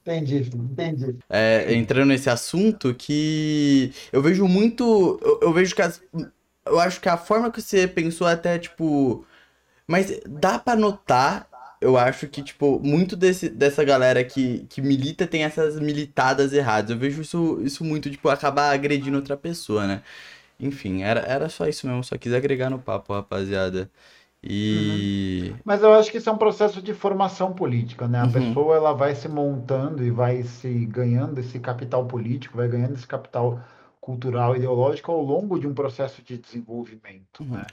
Entendi, entendi. É, entrando nesse assunto que eu vejo muito. Eu, eu vejo que as, eu acho que a forma que você pensou até, tipo. Mas dá para notar, eu acho que, tipo, muito desse, dessa galera que, que milita tem essas militadas erradas. Eu vejo isso, isso muito, tipo, acabar agredindo outra pessoa, né? Enfim, era, era só isso mesmo, só quis agregar no papo, rapaziada. E. Uhum. Mas eu acho que isso é um processo de formação política, né? A uhum. pessoa ela vai se montando e vai se ganhando esse capital político, vai ganhando esse capital cultural, ideológico ao longo de um processo de desenvolvimento, uhum. né?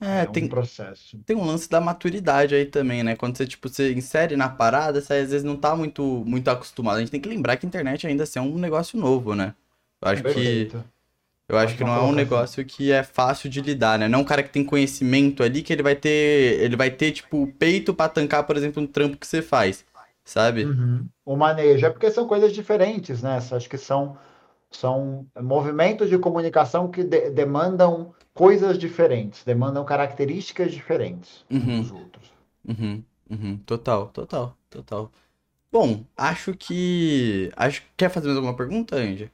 É, é, tem, um processo. Tem um lance da maturidade aí também, né? Quando você, tipo, você insere na parada, você às vezes não tá muito, muito acostumado. A gente tem que lembrar que a internet ainda assim, é um negócio novo, né? Eu acho Perfeito. que. Eu acho que não é um negócio que é fácil de lidar, né? Não é um cara que tem conhecimento ali que ele vai ter. Ele vai ter, tipo, peito para tancar, por exemplo, um trampo que você faz. Sabe? Uhum. O manejo. É porque são coisas diferentes, né? Acho que são são movimentos de comunicação que de demandam coisas diferentes, demandam características diferentes uhum. dos outros. Uhum. Uhum. Total, total, total. Bom, acho que. Acho Quer fazer mais alguma pergunta, Andy?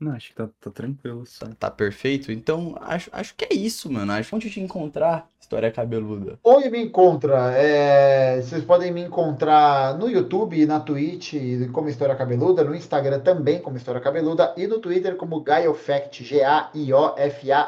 Não, acho que tá, tá tranquilo. Tá, tá, perfeito. Então, acho, acho que é isso, mano. Acho que onde te encontrar, história cabeluda. Onde me encontra? É, vocês podem me encontrar no YouTube, na Twitch como História Cabeluda, no Instagram também como História Cabeluda e no Twitter como GaioFact, G-A-I-O-F-A-C-T.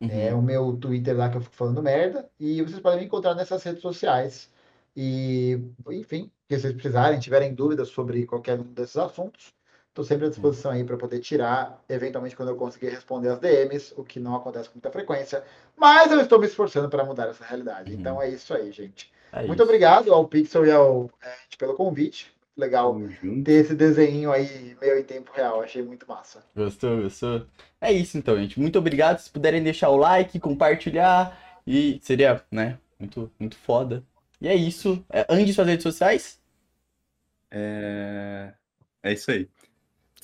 Uhum. É o meu Twitter lá que eu fico falando merda. E vocês podem me encontrar nessas redes sociais. E, enfim, se vocês precisarem, tiverem dúvidas sobre qualquer um desses assuntos, Estou sempre à disposição aí para poder tirar, eventualmente quando eu conseguir responder as DMs, o que não acontece com muita frequência, mas eu estou me esforçando para mudar essa realidade. Uhum. Então é isso aí, gente. É Muito isso. obrigado ao Pixel e ao Ed pelo convite. Legal ter esse desenho aí meio em tempo real, achei muito massa. Gostou, gostou? É isso então, gente. Muito obrigado. Se puderem deixar o like, compartilhar, e seria, né, muito, muito foda. E é isso. É, Andy, suas redes sociais? É... é isso aí.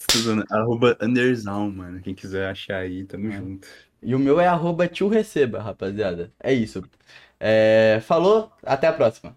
Estudando, arroba Anderzão, mano. Quem quiser achar aí, tamo é. junto. E o meu é arroba tio receba, rapaziada. É isso. É... Falou, até a próxima.